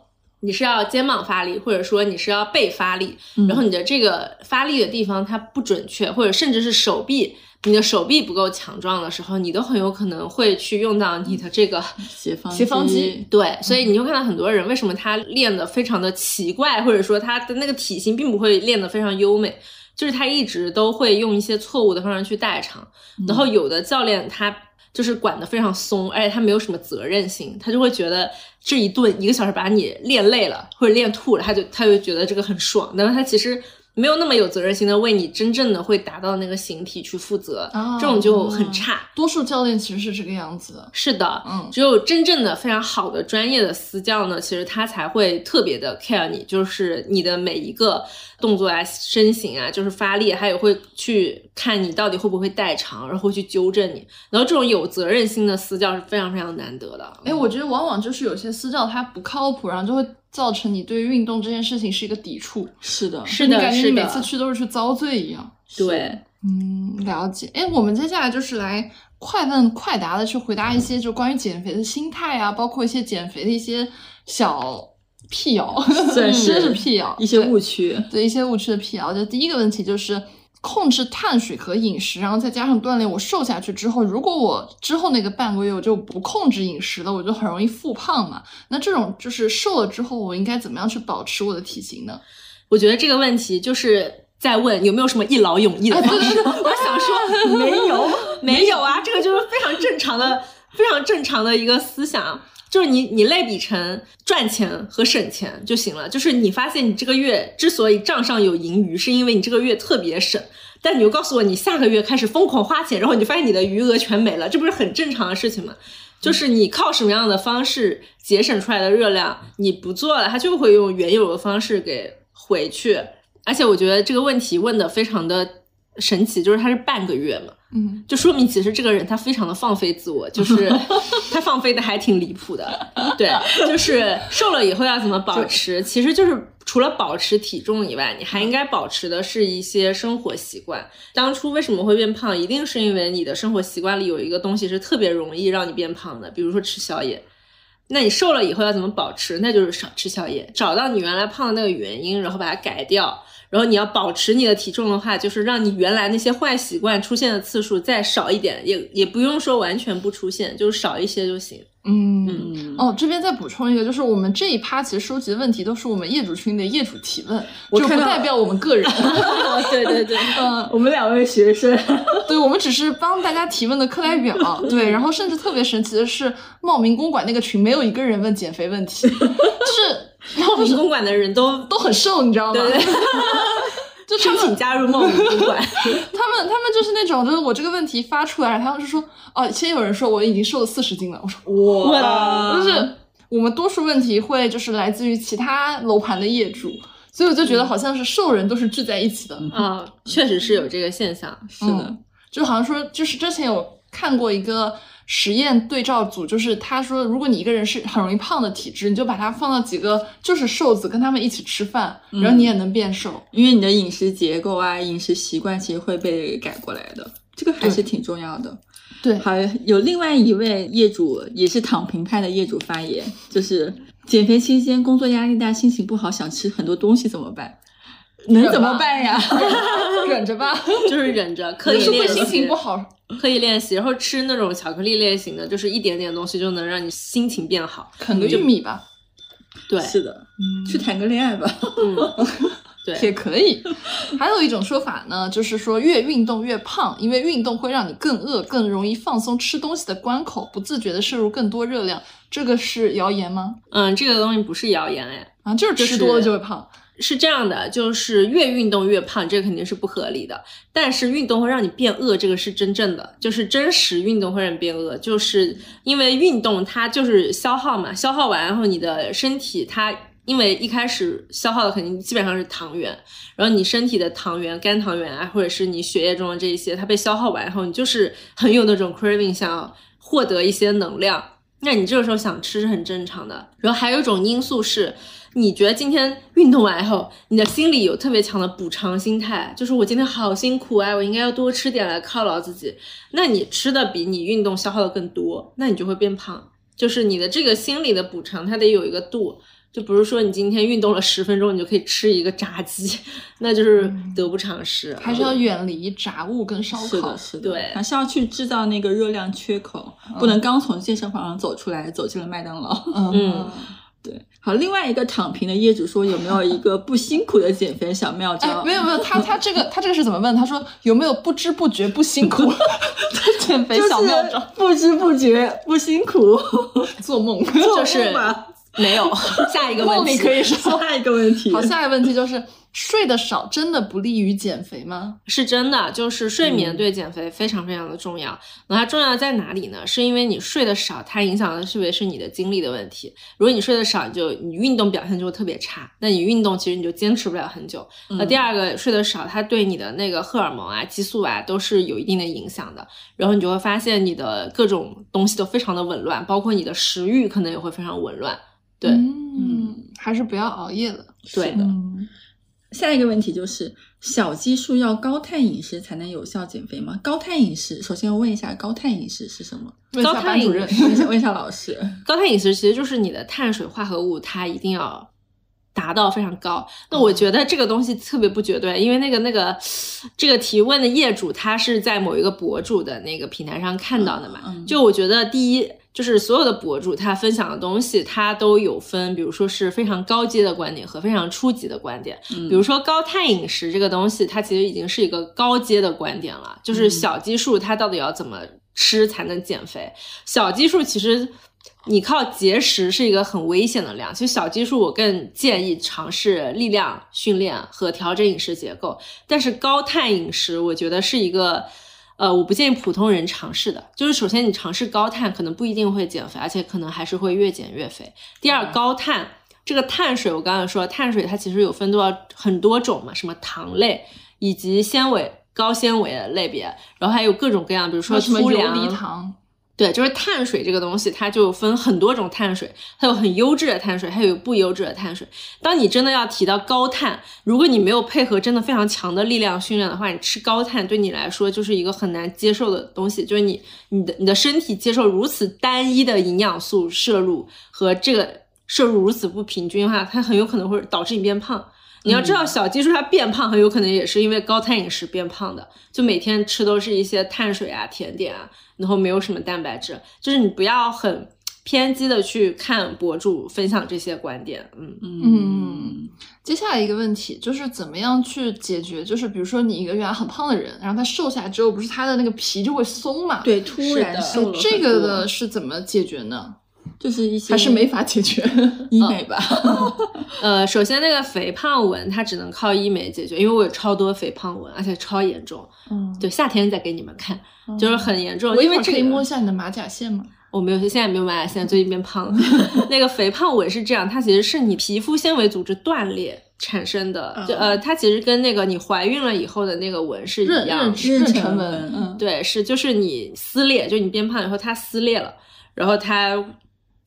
你是要肩膀发力，或者说你是要背发力，嗯。然后你的这个发力的地方它不准确，或者甚至是手臂。你的手臂不够强壮的时候，你都很有可能会去用到你的这个斜方斜方肌对，所以你会看到很多人为什么他练得非常的奇怪，或者说他的那个体型并不会练得非常优美，就是他一直都会用一些错误的方式去代偿，然后有的教练他就是管得非常松，而且他没有什么责任心，他就会觉得这一顿一个小时把你练累了或者练吐了，他就他就觉得这个很爽，但是他其实。没有那么有责任心的为你真正的会达到那个形体去负责，哦这种就很差。多数教练其实是这个样子的。是的，嗯只有真正的非常好的专业的私教呢，其实他才会特别的 care 你，就是你的每一个动作啊、身形啊，就是发力，还有会去看你到底会不会代偿，然后会去纠正你。然后这种有责任心的私教是非常非常难得的。哎，我觉得往往就是有些私教他不靠谱，然后就会造成你对运动这件事情是一个抵触，是的，是的，你感觉，你每次去都是去遭罪一样。对。嗯，了解。哎，我们接下来就是来快问快答的去回答一些就关于减肥的心态啊，包括一些减肥的一些小辟谣，算是真是辟谣，一些误区。对一些误区的辟谣。就第一个问题就是控制碳水和饮食，然后再加上锻炼，我瘦下去之后，如果我之后那个半个月我就不控制饮食了，我就很容易复胖嘛。那这种就是瘦了之后，我应该怎么样去保持我的体型呢？我觉得这个问题就是在问有没有什么一劳永逸的方式。我想说 没有，没有啊，这个就是非常正常的、非常正常的一个思想。就是你，你类比成赚钱和省钱就行了。就是你发现你这个月之所以账上有盈余，是因为你这个月特别省，但你又告诉我你下个月开始疯狂花钱，然后你就发现你的余额全没了，这不是很正常的事情吗？就是你靠什么样的方式节省出来的热量，你不做了，它就会用原有的方式给回去。而且我觉得这个问题问的非常的神奇，就是他是半个月嘛，嗯，就说明其实这个人他非常的放飞自我，就是 他放飞的还挺离谱的。对，就是瘦了以后要怎么保持，其实就是除了保持体重以外，你还应该保持的是一些生活习惯。当初为什么会变胖，一定是因为你的生活习惯里有一个东西是特别容易让你变胖的，比如说吃宵夜。那你瘦了以后要怎么保持？那就是少吃宵夜，找到你原来胖的那个原因，然后把它改掉。然后你要保持你的体重的话，就是让你原来那些坏习惯出现的次数再少一点，也也不用说完全不出现，就是少一些就行。嗯嗯，哦，这边再补充一个，就是我们这一趴其实收集的问题都是我们业主群的业主提问，就不代表我们个人。对对对，嗯，我们两位学生，对，我们只是帮大家提问的课代表。对，然后甚至特别神奇的是，茂名公馆那个群没有一个人问减肥问题，就是茂名公馆的人都都很瘦，你知道吗？对对，就申请加入茂名公馆。他们他们就是那种，就是我这个问题发出来，他们就说，哦，先有人说我已经瘦了四十斤了，我说哇就是我们多数问题会就是来自于其他楼盘的业主，所以我就觉得好像是瘦人都是聚在一起的。啊，确实是有这个现象。是的嗯，就好像说，就是之前有看过一个实验对照组，就是他说，如果你一个人是很容易胖的体质，你就把他放到几个就是瘦子，跟他们一起吃饭，然后你也能变瘦。因为你的饮食结构啊、饮食习惯其实会被改过来的，这个还是挺重要的。对好，有另外一位业主也是躺平派的业主发言，就是减肥期间工作压力大，心情不好，想吃很多东西怎么办？能怎么办呀？忍着吧，就是忍着，刻就是会意练习，心情不好。刻意练习，然后吃那种巧克力类型的，就是一点点东西就能让你心情变好。啃个玉米吧，对，是的，去谈个恋爱吧。嗯，对，也可以。还有一种说法呢，就是说越运动越胖，因为运动会让你更饿，更容易放松吃东西的关口，不自觉的摄入更多热量。这个是谣言吗？嗯，这个东西不是谣言哎，啊，就是吃多了就会胖。是是这样的，就是越运动越胖，这个肯定是不合理的。但是运动会让你变饿，这个是真正的，就是真实运动会让你变饿，就是因为运动它就是消耗嘛，消耗完然后你的身体它因为一开始消耗的肯定基本上是糖原，然后你身体的糖原、肝糖原啊，或者是你血液中的这一些，它被消耗完以后，你就是很有那种 craving，想要获得一些能量。那你这个时候想吃是很正常的。然后还有一种因素是，你觉得今天运动完以后，你的心里有特别强的补偿心态，就是我今天好辛苦啊，我应该要多吃点来犒劳自己。那你吃的比你运动消耗的更多，那你就会变胖。就是你的这个心理的补偿，它得有一个度。就比如说你今天运动了十分钟，你就可以吃一个炸鸡，那就是得不偿失。还是要远离炸物跟烧烤是的，。是的，对还是要去制造那个热量缺口，不能刚从健身房上走出来，走进了麦当劳。嗯好，另外一个躺平的业主说，有没有一个不辛苦的减肥小妙招？哎，没有没有，他他这个他这个是怎么问？他说有没有不知不觉不辛苦 的减肥小妙招？不知不觉不辛苦，做梦。就是吧 没有 下一个问题可以说。下一个问题，好，下一个问题就是睡得少真的不利于减肥吗？是真的，就是睡嗯眠对减肥非常非常的重要。那它重要在哪里呢？是因为你睡得少，它影响的是不是你的精力的问题？如果你睡得少，你就你运动表现就会特别差。那你运动其实你就坚持不了很久。那第二个睡得少，它对你的那个荷尔蒙啊、激素啊都是有一定的影响的。然后你就会发现你的各种东西都非常的紊乱，包括你的食欲可能也会非常紊乱。对，嗯，还是不要熬夜了。对的。嗯，下一个问题就是小基数要高碳饮食才能有效减肥吗？高碳饮食，首先我问一下，高碳饮食是什么？问一下高碳班主任。问一下，问一下老师。高碳饮食其实就是你的碳水化合物，它一定要达到非常高。那我觉得这个东西特别不绝对，因为那个那个这个提问的业主他是在某一个博主的那个平台上看到的嘛。嗯就我觉得第一。就是所有的博主他分享的东西，他都有分，比如说是非常高阶的观点和非常初级的观点。嗯比如说高碳饮食这个东西，它其实已经是一个高阶的观点了，就是小基数它到底要怎么吃才能减肥？小基数其实你靠节食是一个很危险的量。其实小基数我更建议尝试力量训练和调整饮食结构，但是高碳饮食我觉得是一个。呃，我不建议普通人尝试的。就是首先你尝试高碳，可能不一定会减肥，而且可能还是会越减越肥。第二，高碳这个碳水，我刚才说碳水它其实有分多少很多种嘛，什么糖类以及纤维、高纤维的类别，然后还有各种各样，比如说说什么游粗粮、离糖？对，就是碳水这个东西，它就分很多种碳水，它有很优质的碳水，还有不优质的碳水。当你真的要提到高碳，如果你没有配合真的非常强的力量训练的话，你吃高碳对你来说就是一个很难接受的东西，就是你你的你的身体接受如此单一的营养素摄入和这个摄入如此不平均的话，它很有可能会导致你变胖。你要知道，小基数它变胖很有可能也是因为高碳饮食变胖的，就每天吃都是一些碳水啊、甜点啊，然后没有什么蛋白质。就是你不要很偏激的去看博主分享这些观点，嗯嗯，接下来一个问题就是怎么样去解决？就是比如说你一个原来很胖的人，然后他瘦下来之后，不是他的那个皮就会松嘛？对，突然瘦了这个的是怎么解决呢？就是一些还是没法解决？医美吧？呃，首先那个肥胖纹它只能靠医美解决，因为我有超多肥胖纹，而且超严重。嗯，对，夏天再给你们看，就是很严重，我因为这个摸一下你的马甲线吗？我没有，现在没有马甲线，最近变胖了。那个肥胖纹是这样，它其实是你皮肤纤维组织断裂产生的，就呃，它其实跟那个你怀孕了以后的那个纹是一样的。妊妊娠纹纹，嗯，对，是就是你撕裂，就你变胖以后它撕裂了，然后它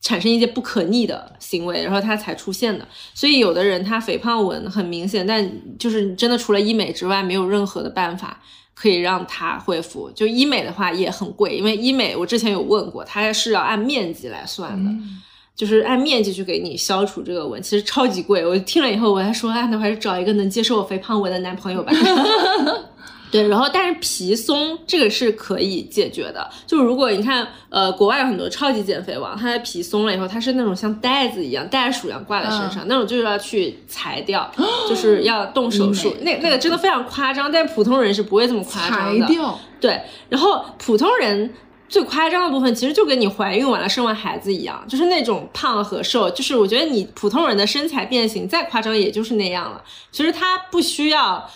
产生一些不可逆的行为，然后它才出现的。所以有的人他肥胖纹很明显，但就是真的除了医美之外，没有任何的办法可以让它恢复。就医美的话也很贵，因为医美我之前有问过，它是要按面积来算的。嗯就是按面积去给你消除这个纹，其实超级贵。我听了以后，我还说，啊，那我还是找一个能接受我肥胖纹的男朋友吧。对，然后但是皮松这个是可以解决的。就如果你看，呃，国外有很多超级减肥王，他的皮松了以后，它是那种像袋子一样、袋鼠一样挂在身上，那种就是要去裁掉，就是要动手术。那那个真的非常夸张，但普通人是不会这么夸张的。裁掉，对，然后普通人最夸张的部分，其实就跟你怀孕完了生完孩子一样，就是那种胖和瘦，就是我觉得你普通人的身材变形再夸张，也就是那样了。其实他不需要。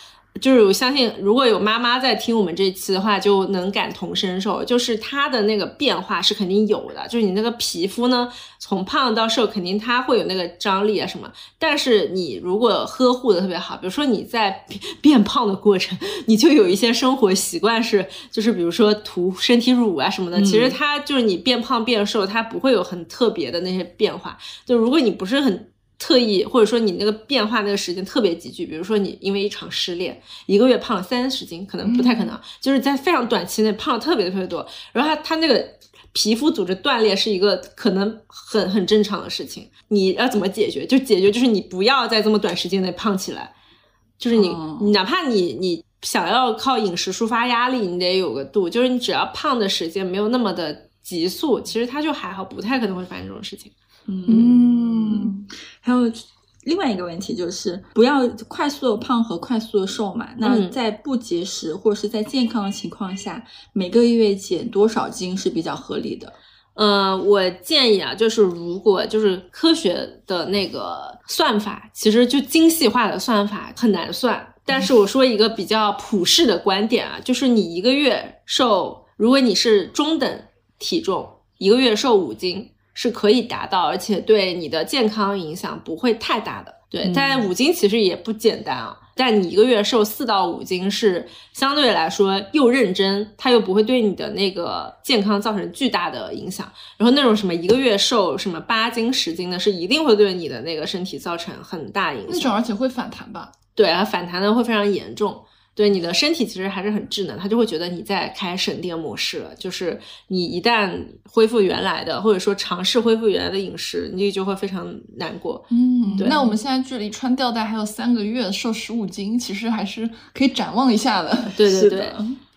就是我相信，如果有妈妈在听我们这期的话，就能感同身受。就是她的那个变化是肯定有的，就是你那个皮肤呢，从胖到瘦，肯定它会有那个张力啊什么。但是你如果呵护的特别好，比如说你在变 变胖的过程，你就有一些生活习惯是，就是比如说涂身体乳啊什么的，其实它就是你变胖变瘦，它不会有很特别的那些变化。就如果你不是很特意，或者说你那个变化那个时间特别急剧，比如说你因为一场失恋，一个月胖了三十斤，可能不太可能，就是在非常短期内胖了特别特别多，然后他他那个皮肤组织断裂是一个可能很很正常的事情，你要怎么解决？就解决就是你不要在这么短时间内胖起来，就是你、哦你哪怕你你想要靠饮食抒发压力，你得有个度，就是你只要胖的时间没有那么的急速，其实它就还好，不太可能会发生这种事情。嗯，还有另外一个问题就是，不要快速的胖和快速的瘦嘛。那嗯在不节食或者是在健康的情况下，每个月减多少斤是比较合理的？呃，我建议啊，就是如果就是科学的那个算法，其实就精细化的算法很难算。但是我说一个比较普世的观点啊，就是你一个月瘦，如果你是中等体重，一个月瘦五斤是可以达到，而且对你的健康影响不会太大的。对，嗯但五斤其实也不简单啊。但你一个月瘦四到五斤是相对来说又认真，它又不会对你的那个健康造成巨大的影响。然后那种什么一个月瘦什么八斤十斤的，是一定会对你的那个身体造成很大影响那种。而且会反弹吧？对啊，反弹的会非常严重。对你的身体其实还是很智能，它就会觉得你在开省电模式了。就是你一旦恢复原来的，或者说尝试恢复原来的饮食，你就会非常难过。嗯对那我们现在距离穿吊带还有三个月，瘦十五斤，其实还是可以展望一下的。对对对，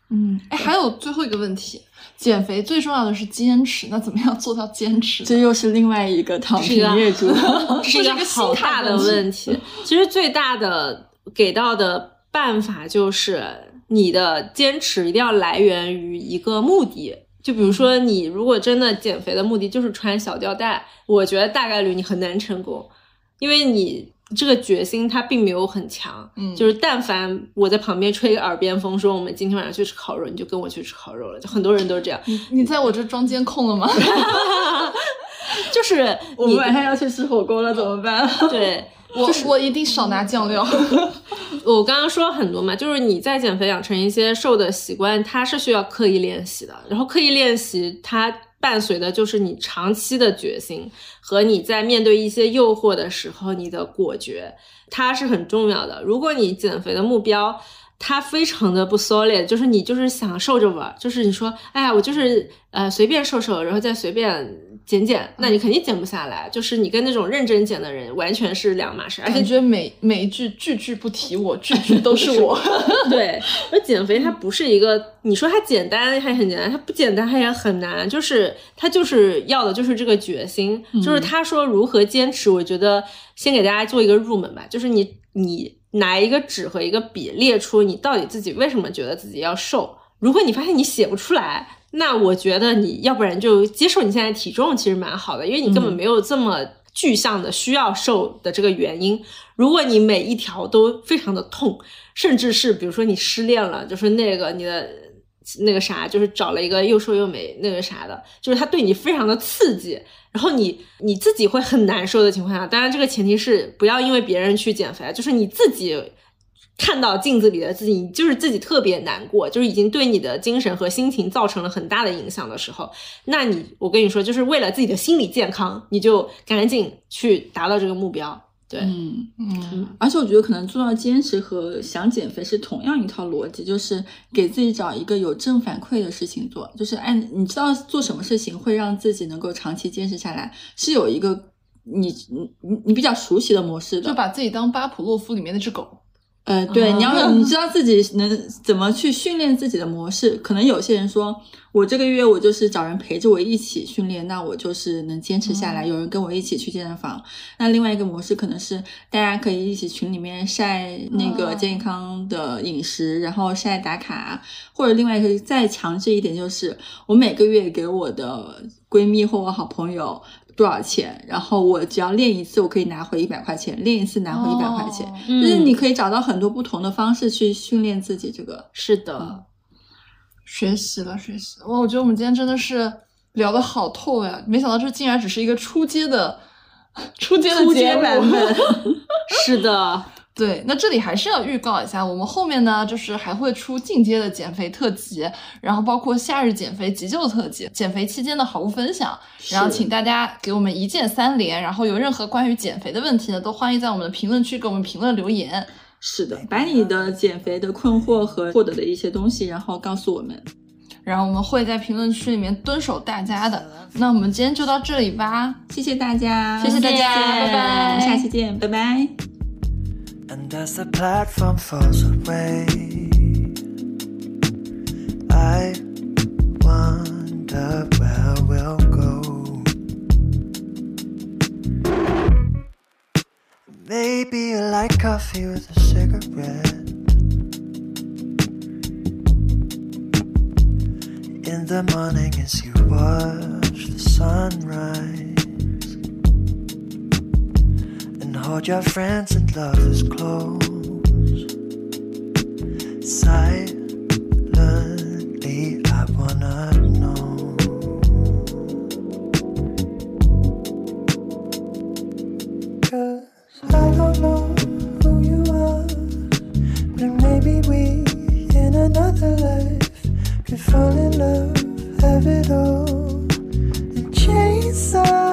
嗯，哎，还有最后一个问题，减肥最重要的是坚持，那怎么样做到坚持？这又是另外一个躺平业主。这是一个好大的问问题。其实最大的给到的办法就是你的坚持一定要来源于一个目的。就比如说，你如果真的减肥的目的就是穿小吊带，我觉得大概率你很难成功，因为你这个决心它并没有很强。嗯就是但凡我在旁边吹个耳边风，说我们今天晚上去吃烤肉，你就跟我去吃烤肉了。就很多人都是这样，你你在我这装监控了吗？就是我们你晚上要去吃火锅了，怎么办？对。我我一定少拿酱料。我刚刚说了很多嘛，就是你在减肥养成一些瘦的习惯，它是需要刻意练习的。然后刻意练习，它伴随的就是你长期的决心和你在面对一些诱惑的时候你的果决，它是很重要的。如果你减肥的目标，它非常的不 solid，就是你就是想瘦着玩儿，就是你说，哎呀，我就是呃随便瘦瘦，然后再随便减减，那你肯定减不下来。就是你跟那种认真减的人完全是两码事，而且觉得每每一句句句不提我，句句都是我。对，而减肥它不是一个，你说它简单还很简单，它不简单它也很难，就是它就是要的就是这个决心，就是他说如何坚持，我觉得先给大家做一个入门吧，就是你你拿一个纸和一个笔列出你到底自己为什么觉得自己要瘦，如果你发现你写不出来。那我觉得你要不然就接受你现在体重其实蛮好的，因为你根本没有这么具象的需要瘦的这个原因。如果你每一条都非常的痛，甚至是比如说你失恋了，就是那个你的那个啥，就是找了一个又瘦又美那个啥的，就是他对你非常的刺激，然后你你自己会很难受的情况下，当然这个前提是不要因为别人去减肥，就是你自己。看到镜子里的自己，就是自己特别难过，就是已经对你的精神和心情造成了很大的影响的时候，那你我跟你说，就是为了自己的心理健康，你就赶紧去达到这个目标。对，嗯，嗯而且我觉得可能做到坚持和想减肥是同样一套逻辑，就是给自己找一个有正反馈的事情做，就是按你知道做什么事情会让自己能够长期坚持下来，是有一个你你你你比较熟悉的模式的，就把自己当巴甫洛夫里面那只狗。呃，对，啊你要你知道自己能怎么去训练自己的模式。可能有些人说，我这个月我就是找人陪着我一起训练，那我就是能坚持下来。有人跟我一起去健身房。那另外一个模式可能是大家可以一起群里面晒那个哦健康的饮食，然后晒打卡，或者另外一个再强制一点，就是我每个月给我的闺蜜或我好朋友。多少钱？然后我只要练一次，我可以拿回一百块钱；练一次拿回一百块钱。哦就是嗯你可以找到很多不同的方式去训练自己。这个，是的，学习了，学习了。哇，我觉得我们今天真的是聊的好透呀！没想到这竟然只是一个初阶的初阶的初阶节版本。是的，对，那这里还是要预告一下，我们后面呢，就是还会出进阶的减肥特辑，然后包括夏日减肥急救特辑，减肥期间的好物分享，然后请大家给我们一键三连，然后有任何关于减肥的问题呢，都欢迎在我们的评论区给我们评论留言。是的，把你的减肥的困惑和获得的一些东西，然后告诉我们。然后我们会在评论区里面蹲守大家的。那我们今天就到这里吧，谢谢大家，谢谢大家拜拜我们下期见，拜拜。And as the platform falls away, I wonder where we'll go. Maybe you like coffee with a cigarette. In the morning as you watch the sunrise. Hold your friends and lovers close. Silently, I wanna know. Cause I don't know who you are, but maybe we in another life could fall in love, have it all, and chase our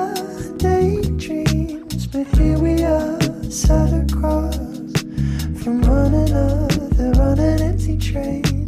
Sat across from one another on an empty train.